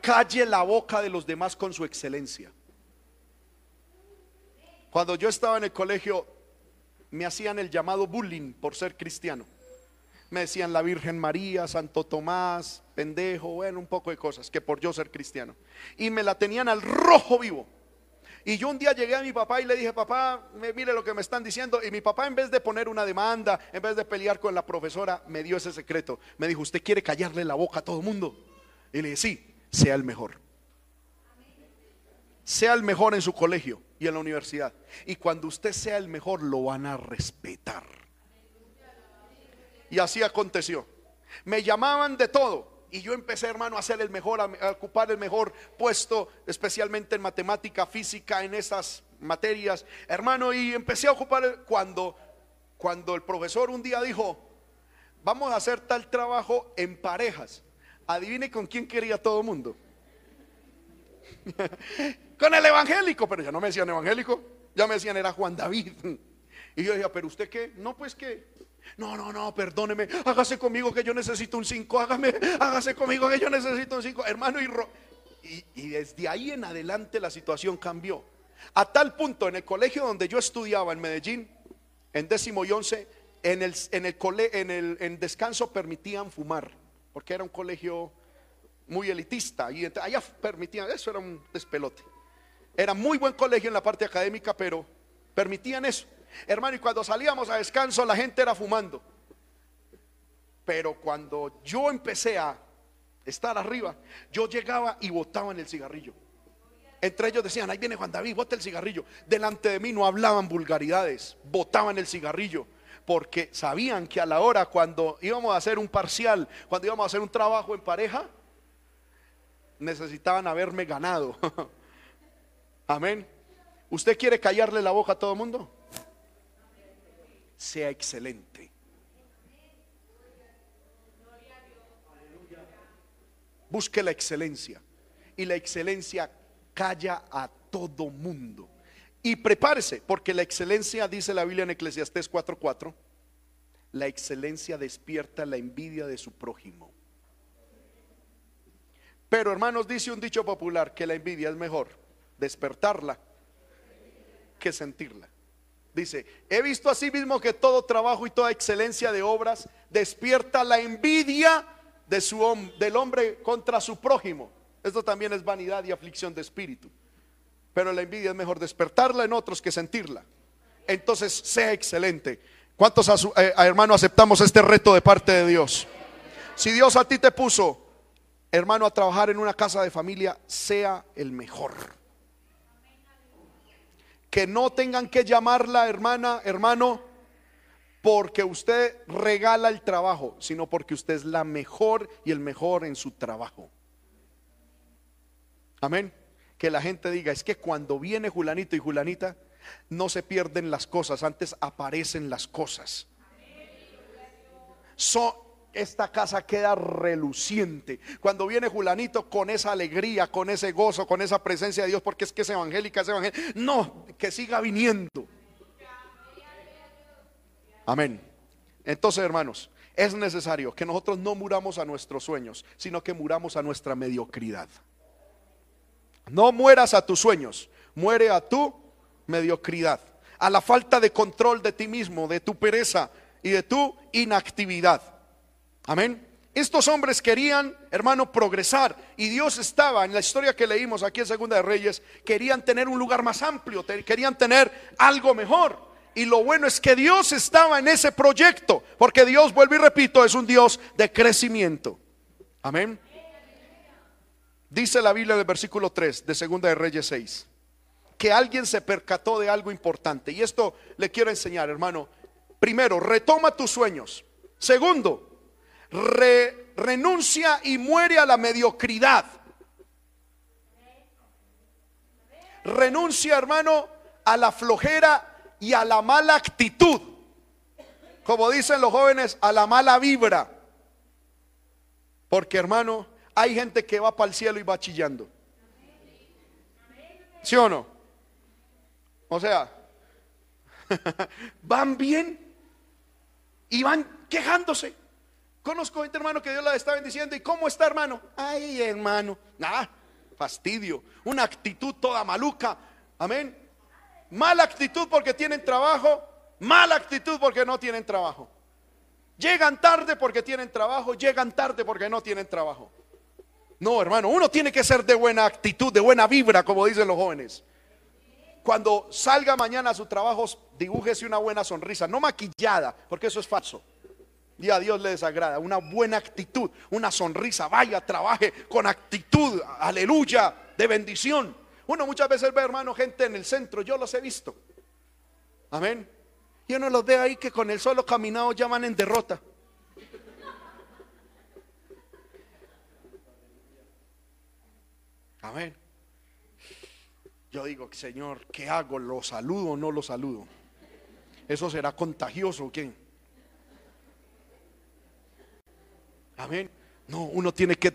Calle la boca de los demás con su excelencia. Cuando yo estaba en el colegio, me hacían el llamado bullying por ser cristiano. Me decían la Virgen María, Santo Tomás, pendejo, bueno, un poco de cosas, que por yo ser cristiano. Y me la tenían al rojo vivo. Y yo un día llegué a mi papá y le dije, papá, mire lo que me están diciendo. Y mi papá en vez de poner una demanda, en vez de pelear con la profesora, me dio ese secreto. Me dijo, ¿usted quiere callarle la boca a todo el mundo? Y le dije, sí, sea el mejor. Sea el mejor en su colegio y en la universidad. Y cuando usted sea el mejor, lo van a respetar. Y así aconteció. Me llamaban de todo. Y yo empecé, hermano, a ser el mejor, a, ocupar el mejor puesto, especialmente en matemática, física, en esas materias. Hermano, y empecé a ocupar cuando, cuando el profesor un día dijo, vamos a hacer tal trabajo en parejas. Adivine con quién quería todo el mundo. con el evangélico, pero ya no me decían evangélico, ya me decían era Juan David. Y yo decía, pero usted qué? No, pues qué. No, no, no, perdóneme, hágase conmigo que yo necesito un 5, hágame, hágase conmigo que yo necesito un 5, hermano. Y, y, desde ahí en adelante la situación cambió. A tal punto, en el colegio donde yo estudiaba en Medellín, en décimo y once, en el, en el, en el en descanso permitían fumar, porque era un colegio muy elitista y allá permitían, eso era un despelote. Era muy buen colegio en la parte académica, pero permitían eso. Hermano, y cuando salíamos a descanso la gente era fumando. Pero cuando yo empecé a estar arriba, yo llegaba y en el cigarrillo. Entre ellos decían, ahí viene Juan David, bota el cigarrillo. Delante de mí no hablaban vulgaridades, botaban el cigarrillo. Porque sabían que a la hora cuando íbamos a hacer un parcial, cuando íbamos a hacer un trabajo en pareja, necesitaban haberme ganado. Amén. ¿Usted quiere callarle la boca a todo el mundo? Sea excelente. Busque la excelencia. Y la excelencia calla a todo mundo. Y prepárese, porque la excelencia, dice la Biblia en Eclesiastés 4:4, la excelencia despierta la envidia de su prójimo. Pero hermanos, dice un dicho popular que la envidia es mejor despertarla que sentirla. Dice, he visto así mismo que todo trabajo y toda excelencia de obras despierta la envidia de su, del hombre contra su prójimo. Esto también es vanidad y aflicción de espíritu. Pero la envidia es mejor despertarla en otros que sentirla. Entonces, sea excelente. ¿Cuántos a eh, hermano aceptamos este reto de parte de Dios? Si Dios a ti te puso, hermano, a trabajar en una casa de familia, sea el mejor que no tengan que llamarla hermana, hermano, porque usted regala el trabajo, sino porque usted es la mejor y el mejor en su trabajo. Amén. Que la gente diga, es que cuando viene Julanito y Julanita, no se pierden las cosas, antes aparecen las cosas. So, esta casa queda reluciente. Cuando viene Julanito con esa alegría, con ese gozo, con esa presencia de Dios, porque es que es evangélica, es evangélica. No, que siga viniendo. Amén. Entonces, hermanos, es necesario que nosotros no muramos a nuestros sueños, sino que muramos a nuestra mediocridad. No mueras a tus sueños, muere a tu mediocridad, a la falta de control de ti mismo, de tu pereza y de tu inactividad. Amén. Estos hombres querían, hermano, progresar y Dios estaba en la historia que leímos aquí en Segunda de Reyes, querían tener un lugar más amplio, querían tener algo mejor. Y lo bueno es que Dios estaba en ese proyecto, porque Dios, vuelvo y repito, es un Dios de crecimiento. Amén. Dice la Biblia en el versículo 3 de Segunda de Reyes 6, que alguien se percató de algo importante. Y esto le quiero enseñar, hermano. Primero, retoma tus sueños. Segundo, renuncia y muere a la mediocridad. Renuncia, hermano, a la flojera y a la mala actitud. Como dicen los jóvenes, a la mala vibra. Porque, hermano, hay gente que va para el cielo y va chillando. ¿Sí o no? O sea, van bien y van quejándose. Conozco gente, hermano, que Dios la está bendiciendo. ¿Y cómo está, hermano? Ay, hermano. Nada, fastidio. Una actitud toda maluca. Amén. Mala actitud porque tienen trabajo. Mala actitud porque no tienen trabajo. Llegan tarde porque tienen trabajo. Llegan tarde porque no tienen trabajo. No, hermano, uno tiene que ser de buena actitud, de buena vibra, como dicen los jóvenes. Cuando salga mañana a su trabajo, dibújese una buena sonrisa, no maquillada, porque eso es falso. Y a Dios le desagrada. Una buena actitud, una sonrisa. Vaya, trabaje con actitud, aleluya, de bendición. Uno muchas veces ve, hermano, gente en el centro. Yo los he visto. Amén. Y uno los ve ahí que con el solo caminado llaman en derrota. Amén. Yo digo, Señor, ¿qué hago? ¿Lo saludo o no lo saludo? ¿Eso será contagioso quién? Amén. No, uno tiene que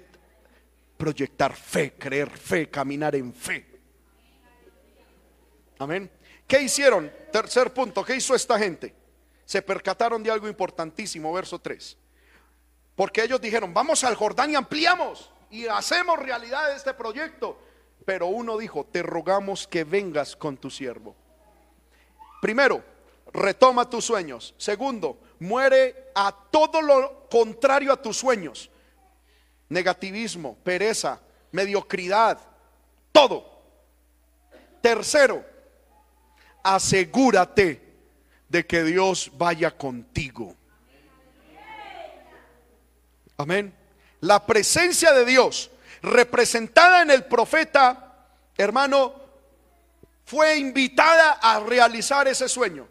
proyectar fe, creer fe, caminar en fe. Amén. ¿Qué hicieron? Tercer punto, ¿qué hizo esta gente? Se percataron de algo importantísimo, verso 3. Porque ellos dijeron, vamos al Jordán y ampliamos y hacemos realidad este proyecto. Pero uno dijo, te rogamos que vengas con tu siervo. Primero, retoma tus sueños. Segundo, muere a todo lo contrario a tus sueños. Negativismo, pereza, mediocridad, todo. Tercero, asegúrate de que Dios vaya contigo. Amén. La presencia de Dios representada en el profeta, hermano, fue invitada a realizar ese sueño.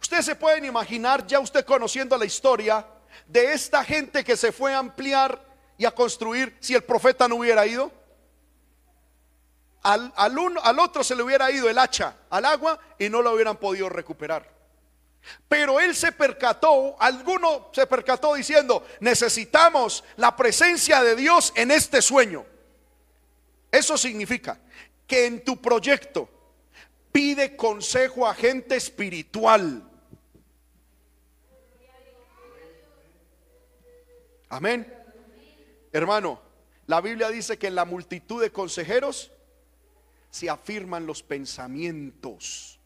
Ustedes se pueden imaginar, ya usted conociendo la historia, de esta gente que se fue a ampliar y a construir si el profeta no hubiera ido. Al, al, uno, al otro se le hubiera ido el hacha al agua y no lo hubieran podido recuperar. Pero él se percató, alguno se percató diciendo, necesitamos la presencia de Dios en este sueño. Eso significa que en tu proyecto pide consejo a gente espiritual. Amén. Hermano, la Biblia dice que en la multitud de consejeros se afirman los pensamientos.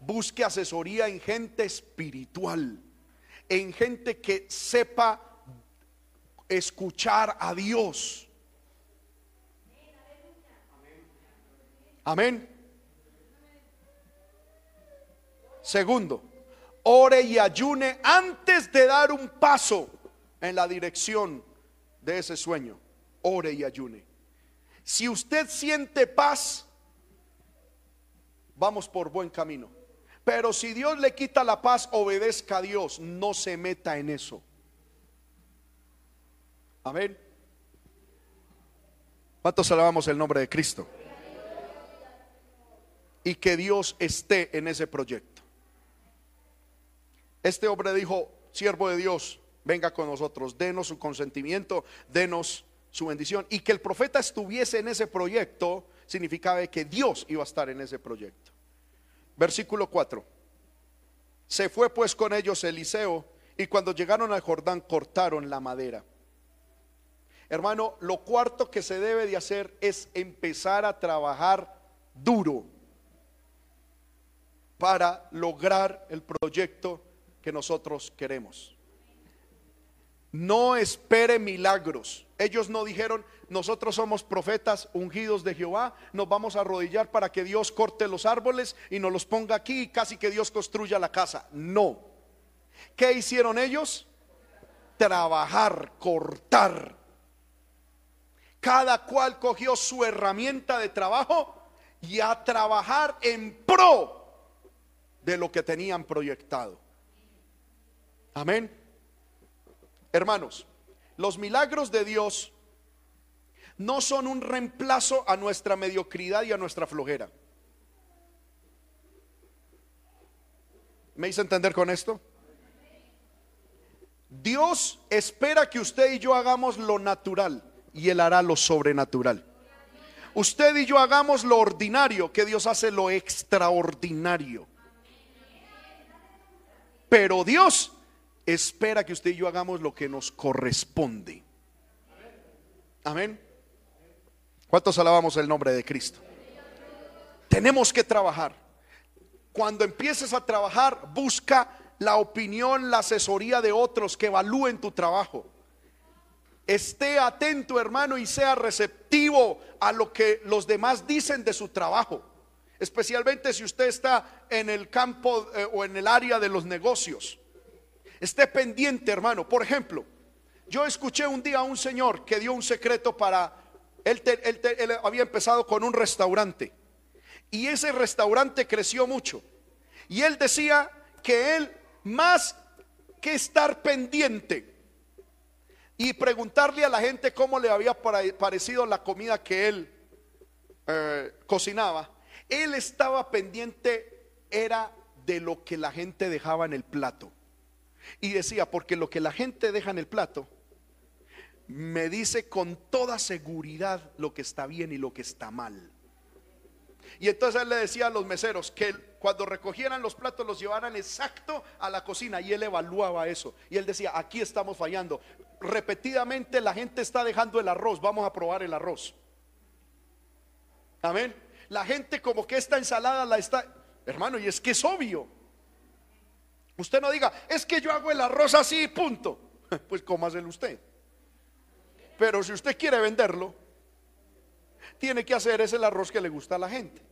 Busque asesoría en gente espiritual, en gente que sepa escuchar a Dios. Amén. Segundo, ore y ayune antes de dar un paso en la dirección de ese sueño. Ore y ayune. Si usted siente paz, vamos por buen camino. Pero si Dios le quita la paz, obedezca a Dios, no se meta en eso. Amén. ¿Cuántos alabamos el nombre de Cristo? Y que Dios esté en ese proyecto. Este hombre dijo, siervo de Dios, venga con nosotros, denos su consentimiento, denos su bendición. Y que el profeta estuviese en ese proyecto significaba que Dios iba a estar en ese proyecto. Versículo 4. Se fue pues con ellos Eliseo Y cuando llegaron al Jordán cortaron la madera. Hermano, lo cuarto que se debe de hacer es empezar a trabajar duro para lograr el proyecto que nosotros queremos. No espere milagros. Ellos no dijeron, nosotros somos profetas ungidos de Jehová, nos vamos a arrodillar para que Dios corte los árboles y nos los ponga aquí y casi que Dios construya la casa. No. ¿Qué hicieron ellos? Trabajar, cortar. Cada cual cogió su herramienta de trabajo y a trabajar en pro de lo que tenían proyectado. Amén. Hermanos, los milagros de Dios no son un reemplazo a nuestra mediocridad y a nuestra flojera. ¿Me hice entender con esto? Dios espera que usted y yo hagamos lo natural y Él hará lo sobrenatural. Usted y yo hagamos lo ordinario, que Dios hace lo extraordinario. Pero Dios espera que usted y yo hagamos lo que nos corresponde. Amén. ¿Cuántos alabamos el nombre de Cristo? Tenemos que trabajar. Cuando empieces a trabajar, busca la opinión, la asesoría de otros que evalúen tu trabajo. Esté atento, hermano, y sea receptivo a lo que los demás dicen de su trabajo. Especialmente si usted está en el campo eh, o en el área de los negocios. Esté pendiente, hermano. Por ejemplo, yo escuché un día a un señor que dio un secreto para... Él, había empezado con un restaurante. Y ese restaurante creció mucho. Y él decía que él, más que estar pendiente y preguntarle a la gente cómo le había parecido la comida que él eh, cocinaba, él estaba pendiente, era de lo que la gente dejaba en el plato. Y decía, porque lo que la gente deja en el plato me dice con toda seguridad lo que está bien y lo que está mal. Y entonces él le decía a los meseros que cuando recogieran los platos los llevaran exacto a la cocina y él evaluaba eso. Y él decía, aquí estamos fallando. Repetidamente la gente está dejando el arroz, vamos a probar el arroz. Amén. La gente como que esta ensalada la está... Hermano, y es que es obvio. Usted no diga, es que yo hago el arroz así, punto. Pues cómaselo usted. Pero si usted quiere venderlo, tiene que hacer ese arroz que le gusta a la gente.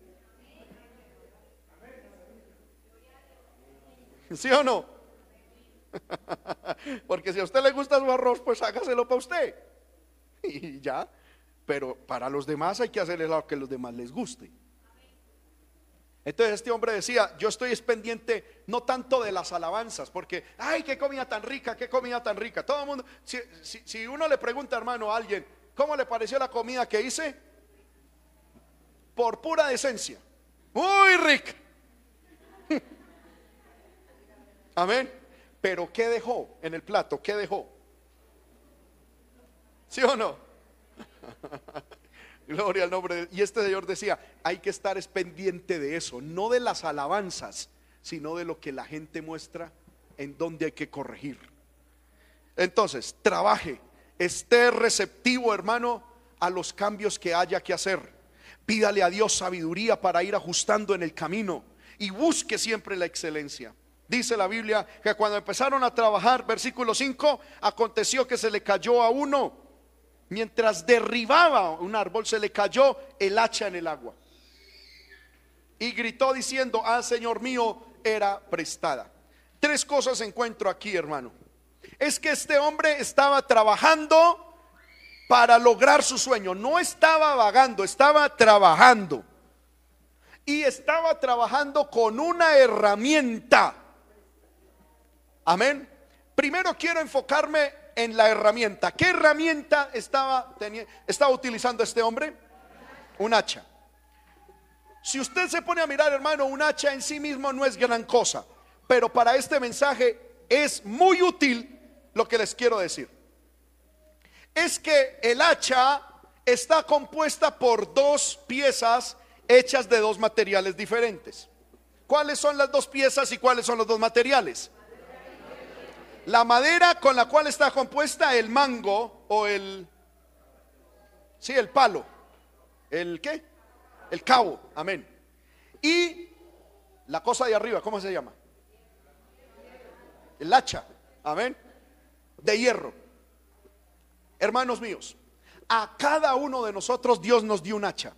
¿Sí o no? Porque si a usted le gusta su arroz, pues hágaselo para usted. Y ya. Pero para los demás hay que hacerle lo que a los demás les guste. Entonces este hombre decía, yo estoy pendiente no tanto de las alabanzas, porque, ay, qué comida tan rica, qué comida tan rica. Todo el mundo, si, uno le pregunta, hermano, a alguien, ¿cómo le pareció la comida que hice? Por pura decencia. Muy rica. Amén. Pero ¿qué dejó en el plato? ¿Qué dejó? ¿Sí o no? Gloria al nombre de Y este Señor decía, hay que estar pendiente de eso, no de las alabanzas, sino de lo que la gente muestra en donde hay que corregir. Entonces, trabaje, esté receptivo, hermano, a los cambios que haya que hacer. Pídale a Dios sabiduría para ir ajustando en el camino y busque siempre la excelencia. Dice la Biblia que cuando empezaron a trabajar, versículo 5, aconteció que se le cayó a uno mientras derribaba un árbol, se le cayó el hacha en el agua. Y gritó diciendo, ah, Señor mío, era prestada. Tres cosas encuentro aquí, hermano. Es que este hombre estaba trabajando para lograr su sueño. No estaba vagando, estaba trabajando. Y estaba trabajando con una herramienta. Amén. Primero quiero enfocarme en la herramienta. ¿Qué herramienta estaba, estaba utilizando este hombre? Un hacha. Si usted se pone a mirar, hermano, un hacha en sí mismo no es gran cosa, pero para este mensaje es muy útil lo que les quiero decir. Es que el hacha está compuesta por dos piezas hechas de dos materiales diferentes. ¿Cuáles son las dos piezas y cuáles son los dos materiales? La madera con la cual está compuesta el mango o el... Sí, el palo. ¿El qué? El cabo. Amén. Y la cosa de arriba, ¿cómo se llama? El hacha. Amén. De hierro. Hermanos míos, a cada uno de nosotros Dios nos dio un hacha.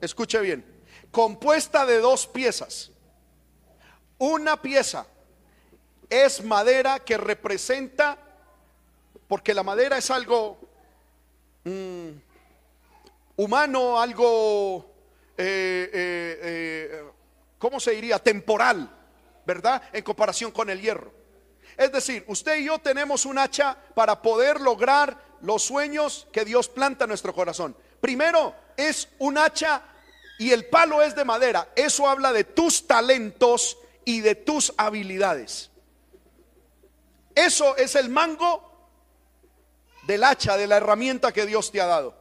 Escuche bien. Compuesta de dos piezas. Una pieza es madera que representa, porque la madera es algo mm, humano, algo, eh, eh, eh, ¿cómo se diría? Temporal, ¿verdad? En comparación con el hierro. Es decir, usted y yo tenemos un hacha para poder lograr los sueños que Dios planta en nuestro corazón. Primero, es un hacha y el palo es de madera. Eso habla de tus talentos y de tus habilidades. Eso es el mango del hacha, de la herramienta que Dios te ha dado.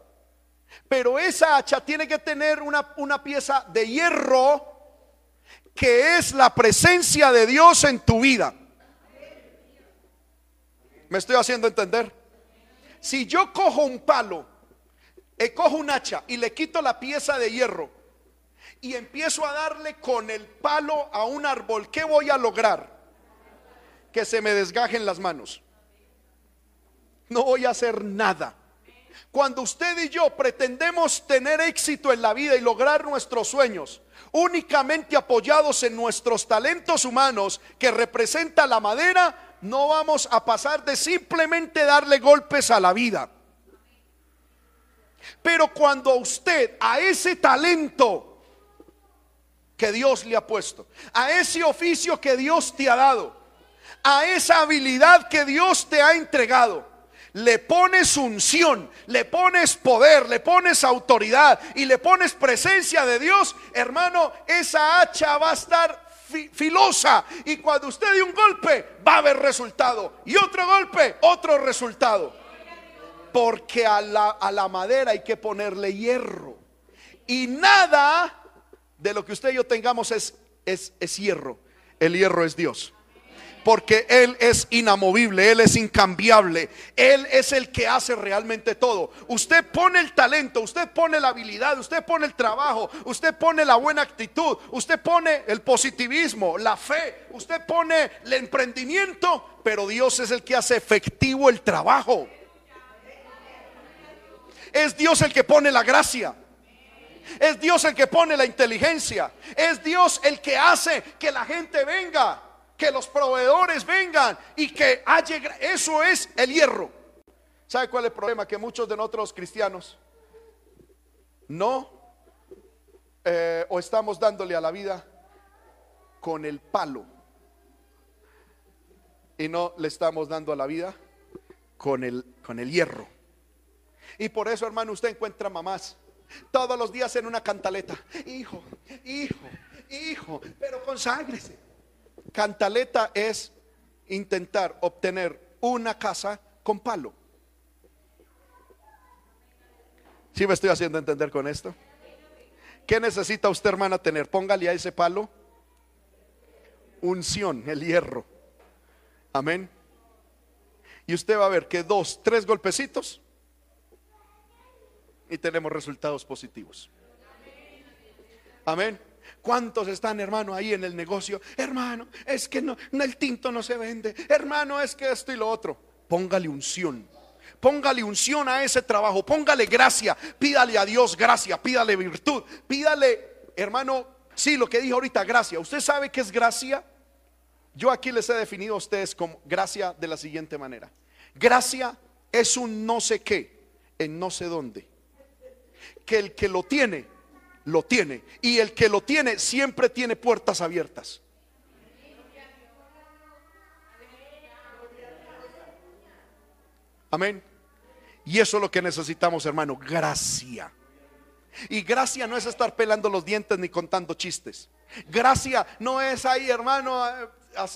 Pero esa hacha tiene que tener una, una pieza de hierro que es la presencia de Dios en tu vida. ¿Me estoy haciendo entender? Si yo cojo un palo, eh, cojo un hacha y le quito la pieza de hierro y empiezo a darle con el palo a un árbol, ¿qué voy a lograr? Que se me desgajen las manos. No voy a hacer nada. Cuando usted y yo pretendemos tener éxito en la vida y lograr nuestros sueños, únicamente apoyados en nuestros talentos humanos que representa la madera, no vamos a pasar de simplemente darle golpes a la vida. Pero cuando usted a ese talento que Dios le ha puesto, a ese oficio que Dios te ha dado, a esa habilidad que Dios te ha entregado, le pones unción, le pones poder, le pones autoridad y le pones presencia de Dios, hermano, esa hacha va a estar filosa. Y cuando usted dé un golpe va a haber resultado. Y otro golpe, otro resultado. Porque a la, a la madera hay que ponerle hierro. Y nada de lo que usted y yo tengamos es, es, es hierro. El hierro es Dios porque Él es inamovible, Él es incambiable, Él es el que hace realmente todo. Usted pone el talento, usted pone la habilidad, usted pone el trabajo, usted pone la buena actitud, usted pone el positivismo, la fe, usted pone el emprendimiento, pero Dios es el que hace efectivo el trabajo. Es Dios el que pone la gracia. Es Dios el que pone la inteligencia. Es Dios el que hace que la gente venga, que los proveedores vengan y que haya... Eso es el hierro. ¿Sabe cuál es el problema? Que muchos de nosotros cristianos no eh, o estamos dándole a la vida con el palo y no le estamos dando a la vida con el, con el hierro. Y por eso, hermano, usted encuentra mamás todos los días en una cantaleta. Hijo, hijo, hijo, pero conságrese. Cantaleta es intentar obtener una casa con palo. ¿Sí me estoy haciendo entender con esto? ¿Qué necesita usted, hermana, tener? Póngale a ese palo unción, el hierro. Amén. Y usted va a ver que dos, tres golpecitos y tenemos resultados positivos. Amén. ¿Cuántos están, hermano, ahí en el negocio? Hermano, es que no, el tinto no se vende. Hermano, es que esto y lo otro. Póngale unción. Póngale unción a ese trabajo. Póngale gracia. Pídale a Dios gracia. Pídale virtud. Pídale, hermano, sí, lo que dije ahorita, gracia. ¿Usted sabe qué es gracia? Yo aquí les he definido a ustedes como gracia de la siguiente manera. Gracia es un no sé qué en no sé dónde que el que lo tiene, lo tiene. Y el que lo tiene siempre tiene puertas abiertas. Amén. Y eso es lo que necesitamos, hermano, gracia. Y gracia no es estar pelando los dientes ni contando chistes. Gracia no es ahí, hermano, eh,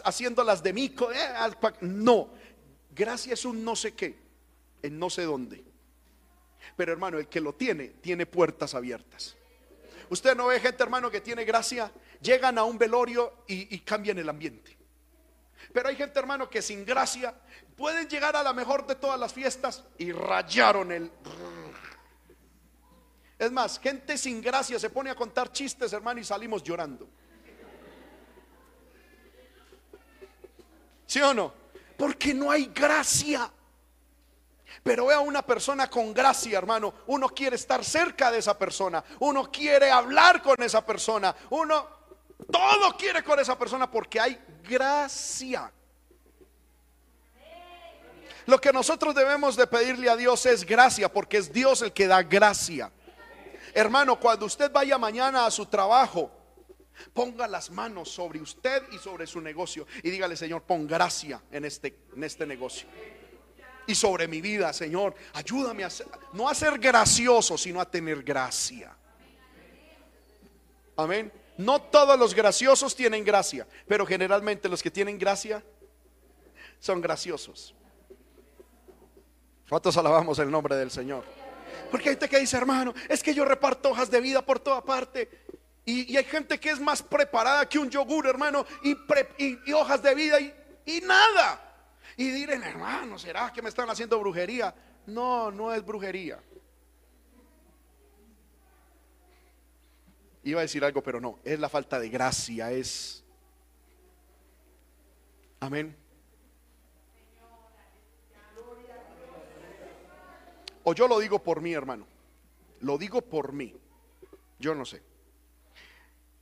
haciendo las de mico. Eh, no, gracia es un no sé qué, en no sé dónde. Pero hermano, el que lo tiene, tiene puertas abiertas. Usted no ve gente, hermano, que tiene gracia, llegan a un velorio y, cambian el ambiente. Pero hay gente, hermano, que sin gracia pueden llegar a la mejor de todas las fiestas y rayaron el... Es más, gente sin gracia se pone a contar chistes, hermano, y salimos llorando. ¿Sí o no? Porque no hay gracia. Pero vea una persona con gracia, hermano. Uno quiere estar cerca de esa persona. Uno quiere hablar con esa persona. Uno todo quiere con esa persona porque hay gracia. Lo que nosotros debemos de pedirle a Dios es gracia porque es Dios el que da gracia. Hermano, cuando usted vaya mañana a su trabajo, ponga las manos sobre usted y sobre su negocio y dígale, Señor, pon gracia en este, en este negocio y sobre mi vida, Señor. Ayúdame a ser, no a ser gracioso, sino a tener gracia. Amén. No todos los graciosos tienen gracia, pero generalmente los que tienen gracia son graciosos. ¿Cuántos alabamos el nombre del Señor? Porque hay gente que dice, hermano, es que yo reparto hojas de vida por toda parte. Y, hay gente que es más preparada que un yogur, hermano, y, y hojas de vida y nada. Y dirán, hermano, ¿será que me están haciendo brujería? No, no es brujería. Iba a decir algo, pero no, es la falta de gracia, es... Amén. O yo lo digo por mí, hermano. Lo digo por mí. Yo no sé.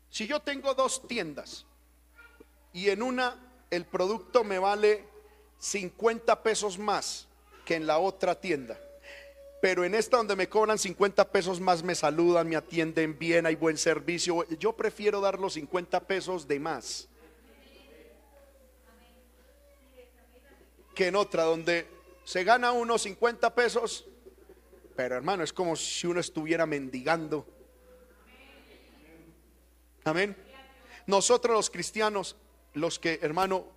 Si yo tengo dos tiendas y en una el producto me vale 50 pesos más que en la otra tienda. Pero en esta donde me cobran 50 pesos más me saludan, me atienden bien, hay buen servicio. Yo prefiero dar los 50 pesos de más. Que en otra donde se gana unos 50 pesos, pero hermano, es como si uno estuviera mendigando. Amén. Nosotros los cristianos, los que, hermano,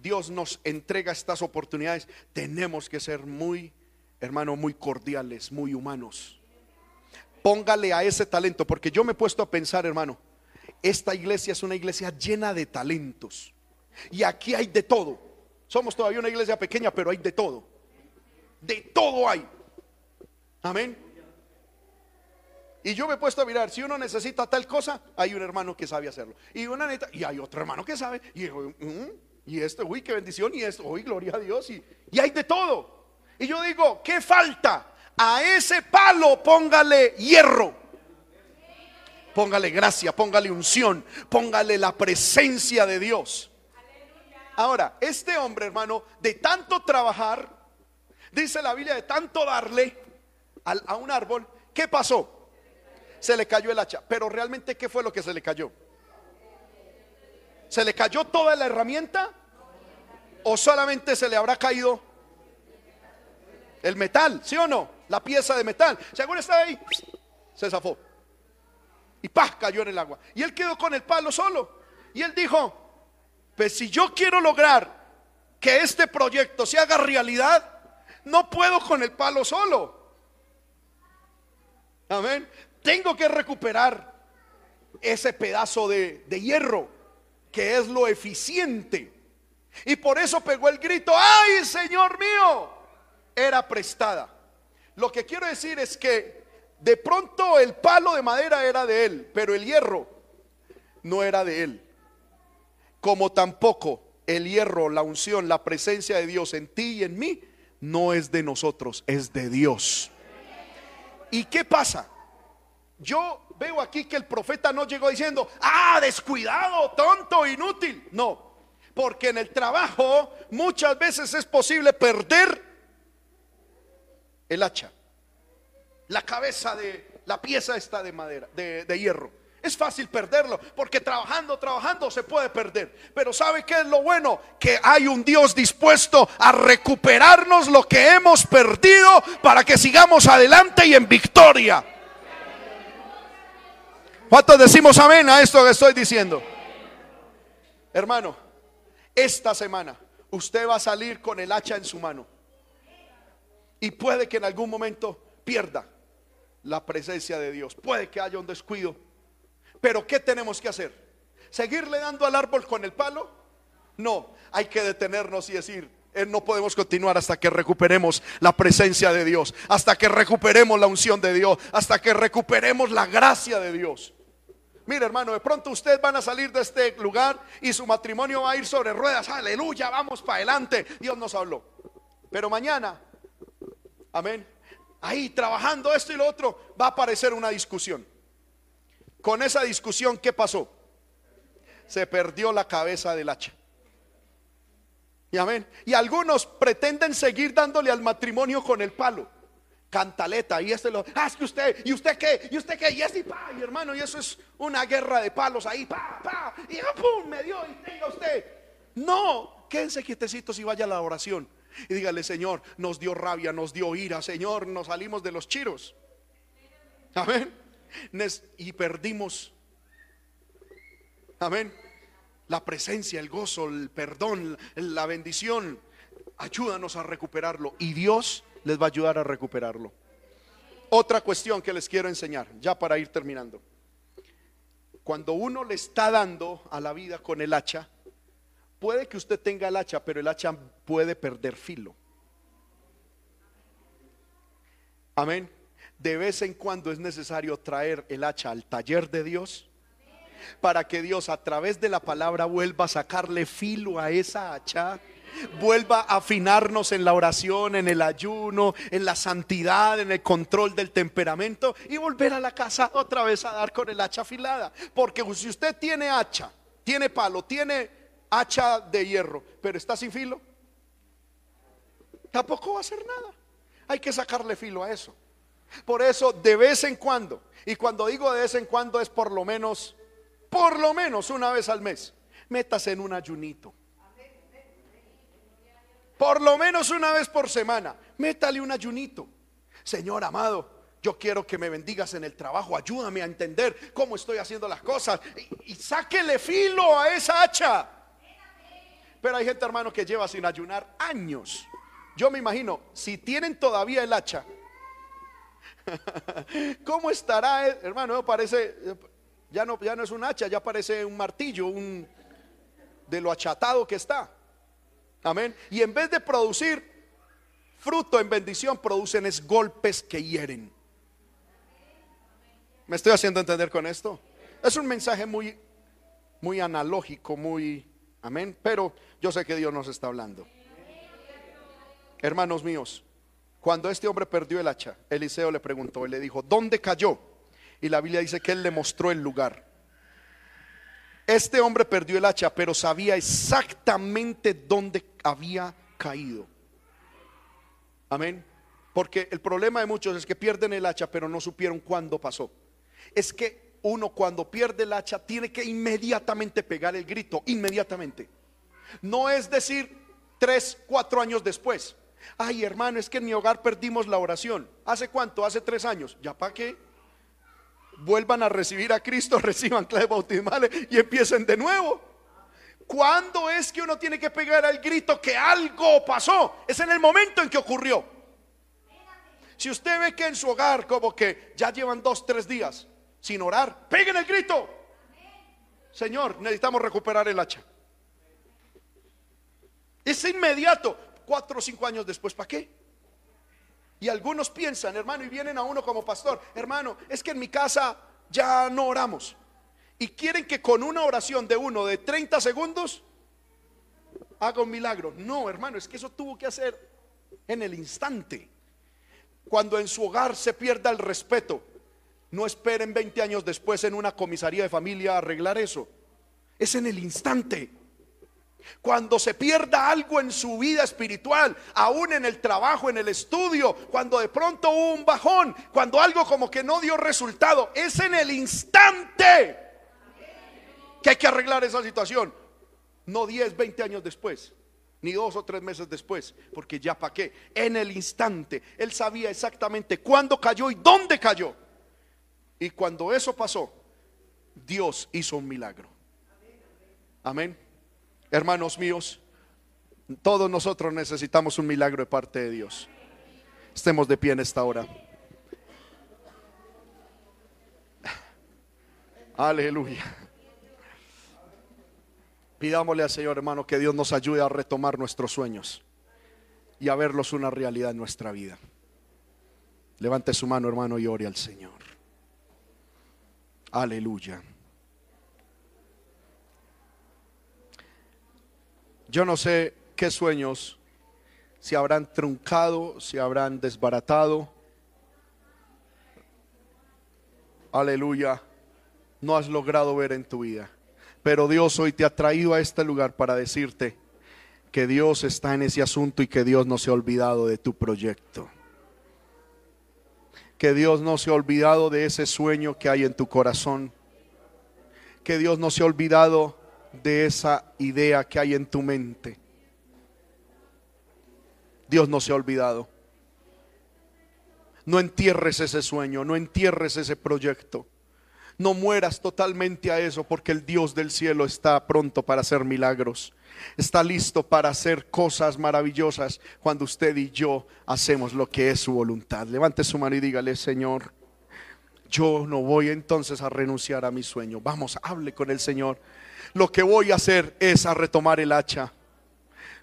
Dios nos entrega estas oportunidades, tenemos que ser muy, hermano, muy cordiales, muy humanos. Póngale a ese talento, porque yo me he puesto a pensar, hermano, esta iglesia es una iglesia llena de talentos. Y aquí hay de todo. Somos todavía una iglesia pequeña, pero hay de todo. De todo hay. Amén. Y yo me he puesto a mirar, si uno necesita tal cosa, hay un hermano que sabe hacerlo. Y una neta, y hay otro hermano que sabe. Y mm, y esto, uy, qué bendición, y esto, uy, gloria a Dios, y, y hay de todo. Y yo digo, ¿qué falta? A ese palo póngale hierro. Póngale gracia, póngale unción, póngale la presencia de Dios. Ahora, este hombre, hermano, de tanto trabajar, dice la Biblia, de tanto darle a un árbol, ¿qué pasó? Se le cayó el hacha. Pero realmente, ¿qué fue lo que se le cayó? ¿Se le cayó toda la herramienta? ¿O solamente se le habrá caído el metal? ¿Sí o no? La pieza de metal. Según está ahí, se zafó. Y paz cayó en el agua. Y él quedó con el palo solo. Y él dijo, pues si yo quiero lograr que este proyecto se haga realidad, no puedo con el palo solo. Amén. Tengo que recuperar ese pedazo de, de hierro que es lo eficiente. Y por eso pegó el grito, ay Señor mío, era prestada. Lo que quiero decir es que de pronto el palo de madera era de él, pero el hierro no era de él. Como tampoco el hierro, la unción, la presencia de Dios en ti y en mí no es de nosotros, es de Dios. ¿Y qué pasa? Yo veo aquí que el profeta no llegó diciendo, ah, descuidado, tonto, inútil. No, porque en el trabajo muchas veces es posible perder el hacha, la cabeza de la pieza está de madera, de, hierro. Es fácil perderlo, porque trabajando, trabajando se puede perder. Pero ¿sabe qué es lo bueno? Que hay un Dios dispuesto a recuperarnos lo que hemos perdido para que sigamos adelante y en victoria. ¿Cuántos decimos amén a esto que estoy diciendo? Hermano, esta semana usted va a salir con el hacha en su mano. Y puede que en algún momento pierda la presencia de Dios. Puede que haya un descuido. Pero ¿qué tenemos que hacer? ¿Seguirle dando al árbol con el palo? No, hay que detenernos y decir, eh, no podemos continuar hasta que recuperemos la presencia de Dios, hasta que recuperemos la unción de Dios, hasta que recuperemos la gracia de Dios. Mire, hermano, de pronto ustedes van a salir de este lugar y su matrimonio va a ir sobre ruedas. Aleluya, vamos para adelante. Dios nos habló. Pero mañana, amén, ahí trabajando esto y lo otro, va a aparecer una discusión. Con esa discusión, ¿qué pasó? Se perdió la cabeza del hacha. Y amén. Y algunos pretenden seguir dándole al matrimonio con el palo. Cantaleta, y este lo, ah, que usted, y usted qué, y usted qué, y este, pa, y hermano, y eso es una guerra de palos ahí, pa, pa, y pum, me dio, y tenga usted. No, quédense quietecitos y vaya a la oración. Y dígale, Señor, nos dio rabia, nos dio ira, Señor, nos salimos de los chiros. Amén. Y perdimos. Amén la presencia, el gozo, el perdón, la bendición. Ayúdanos a recuperarlo y Dios les va a ayudar a recuperarlo. Otra cuestión que les quiero enseñar, ya para ir terminando. Cuando uno le está dando a la vida con el hacha, puede que usted tenga el hacha, pero el hacha puede perder filo. Amén. De vez en cuando es necesario traer el hacha al taller de Dios para que Dios a través de la palabra vuelva a sacarle filo a esa hacha vuelva a afinarnos en la oración, en el ayuno, en la santidad, en el control del temperamento y volver a la casa otra vez a dar con el hacha afilada. Porque si usted tiene hacha, tiene palo, tiene hacha de hierro, pero está sin filo, tampoco va a hacer nada. Hay que sacarle filo a eso. Por eso, de vez en cuando, y cuando digo de vez en cuando es por lo menos por lo menos una vez al mes, métase en un ayunito. Por lo menos una vez por semana, métale un ayunito. Señor amado, yo quiero que me bendigas en el trabajo, ayúdame a entender cómo estoy haciendo las cosas y, sáquele filo a esa hacha. Pero hay gente, hermano, que lleva sin ayunar años. Yo me imagino, si tienen todavía el hacha, ¿cómo estará, hermano? Parece, ya no, ya no es un hacha, ya parece un martillo, un, de lo achatado que está. Amén. Y en vez de producir fruto en bendición, producen es golpes que hieren. ¿Me estoy haciendo entender con esto? Es un mensaje muy, muy analógico, muy, amén. Pero yo sé que Dios nos está hablando. Hermanos míos, cuando este hombre perdió el hacha, Eliseo le preguntó y le dijo, ¿dónde cayó? y la Biblia dice que él le mostró el lugar. Este hombre perdió el hacha, pero sabía exactamente dónde había caído. Amén. Porque el problema de muchos es que pierden el hacha, pero no supieron cuándo pasó. Es que uno cuando pierde el hacha tiene que inmediatamente pegar el grito, inmediatamente. No es decir tres, cuatro años después. Ay, hermano, es que en mi hogar perdimos la oración. ¿Hace cuánto? Hace tres años. ¿Ya para qué? Vuelvan a recibir a Cristo, reciban claves bautismales y empiecen de nuevo. ¿Cuándo es que uno tiene que pegar al grito que algo pasó? Es en el momento en que ocurrió. Si usted ve que en su hogar como que ya llevan dos, tres días sin orar, peguen el grito. Señor, necesitamos recuperar el hacha. Es inmediato. Cuatro o cinco años después, ¿para qué? Y algunos piensan, hermano, y vienen a uno como pastor, hermano, es que en mi casa ya no oramos. Y quieren que con una oración de uno de 30 segundos haga un milagro. No, hermano, es que eso tuvo que hacer en el instante. Cuando en su hogar se pierda el respeto, no esperen 20 años después en una comisaría de familia arreglar eso. Es en el instante. Cuando se pierda algo en su vida espiritual, aún en el trabajo, en el estudio, cuando de pronto hubo un bajón, cuando algo como que no dio resultado, es en el instante que hay que arreglar esa situación. No 10, 20 años después, ni dos o tres meses después, porque ya para qué. En el instante, él sabía exactamente cuándo cayó y dónde cayó. Y cuando eso pasó, Dios hizo un milagro. Amén. Hermanos míos, todos nosotros necesitamos un milagro de parte de Dios. Estemos de pie en esta hora. Aleluya. Pidámosle al Señor, hermano, que Dios nos ayude a retomar nuestros sueños y a verlos una realidad en nuestra vida. Levante su mano, hermano, y ore al Señor. Aleluya. Yo no sé qué sueños se habrán truncado, se habrán desbaratado. Aleluya. No has logrado ver en tu vida. Pero Dios hoy te ha traído a este lugar para decirte que Dios está en ese asunto y que Dios no se ha olvidado de tu proyecto. Que Dios no se ha olvidado de ese sueño que hay en tu corazón. Que Dios no se ha olvidado de esa idea que hay en tu mente. Dios no se ha olvidado. No entierres ese sueño, no entierres ese proyecto. No mueras totalmente a eso porque el Dios del cielo está pronto para hacer milagros. Está listo para hacer cosas maravillosas cuando usted y yo hacemos lo que es su voluntad. Levante su mano y dígale, Señor, yo no voy entonces a renunciar a mi sueño. Vamos, hable con el Señor. Lo que voy a hacer es a retomar el hacha.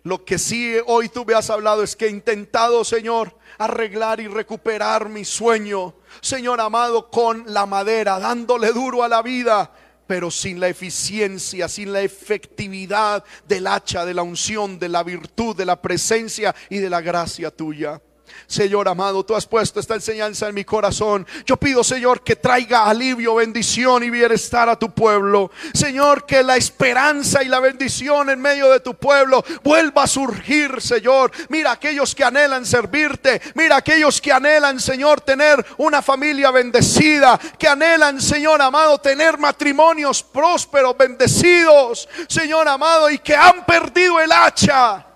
Lo que sí hoy tú me has hablado es que he intentado, Señor, arreglar y recuperar mi sueño, Señor amado, con la madera, dándole duro a la vida, pero sin la eficiencia, sin la efectividad del hacha, de la unción, de la virtud, de la presencia y de la gracia tuya. Señor amado, tú has puesto esta enseñanza en mi corazón. Yo pido, Señor, que traiga alivio, bendición y bienestar a tu pueblo. Señor, que la esperanza y la bendición en medio de tu pueblo vuelva a surgir, Señor. Mira aquellos que anhelan servirte. Mira aquellos que anhelan, Señor, tener una familia bendecida. Que anhelan, Señor amado, tener matrimonios prósperos, bendecidos. Señor amado, y que han perdido el hacha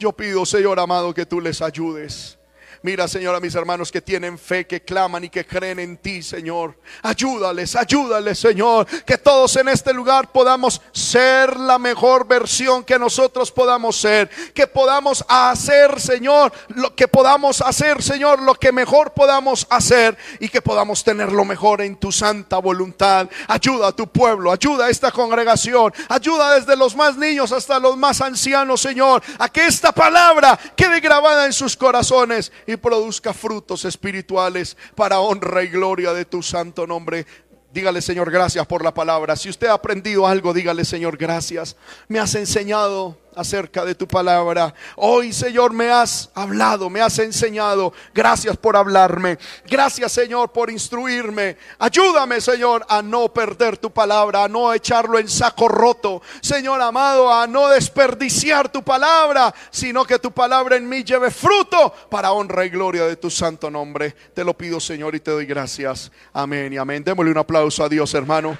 yo pido, Señor amado, que tú les ayudes. Mira, Señor, a mis hermanos que tienen fe, que claman y que creen en ti, Señor. Ayúdales, ayúdales, Señor. Que todos en este lugar podamos ser la mejor versión que nosotros podamos ser. Que podamos hacer, Señor, lo que podamos hacer, Señor, lo que mejor podamos hacer. Y que podamos tener lo mejor en tu santa voluntad. Ayuda a tu pueblo, ayuda a esta congregación. Ayuda desde los más niños hasta los más ancianos, Señor. A que esta palabra quede grabada en sus corazones y produzca frutos espirituales para honra y gloria de tu santo nombre. Dígale, Señor, gracias por la palabra. Si usted ha aprendido algo, dígale, Señor, gracias. Me has enseñado acerca de tu palabra. Hoy, Señor, me has hablado, me has enseñado. Gracias por hablarme. Gracias, Señor, por instruirme. Ayúdame, Señor, a no perder tu palabra, a no echarlo en saco roto. Señor amado, a no desperdiciar tu palabra, sino que tu palabra en mí lleve fruto para honra y gloria de tu santo nombre. Te lo pido, Señor, y te doy gracias. Amén y amén. Démosle un aplauso a Dios, hermano,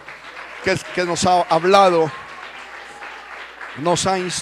que, que nos ha hablado, nos ha instruido.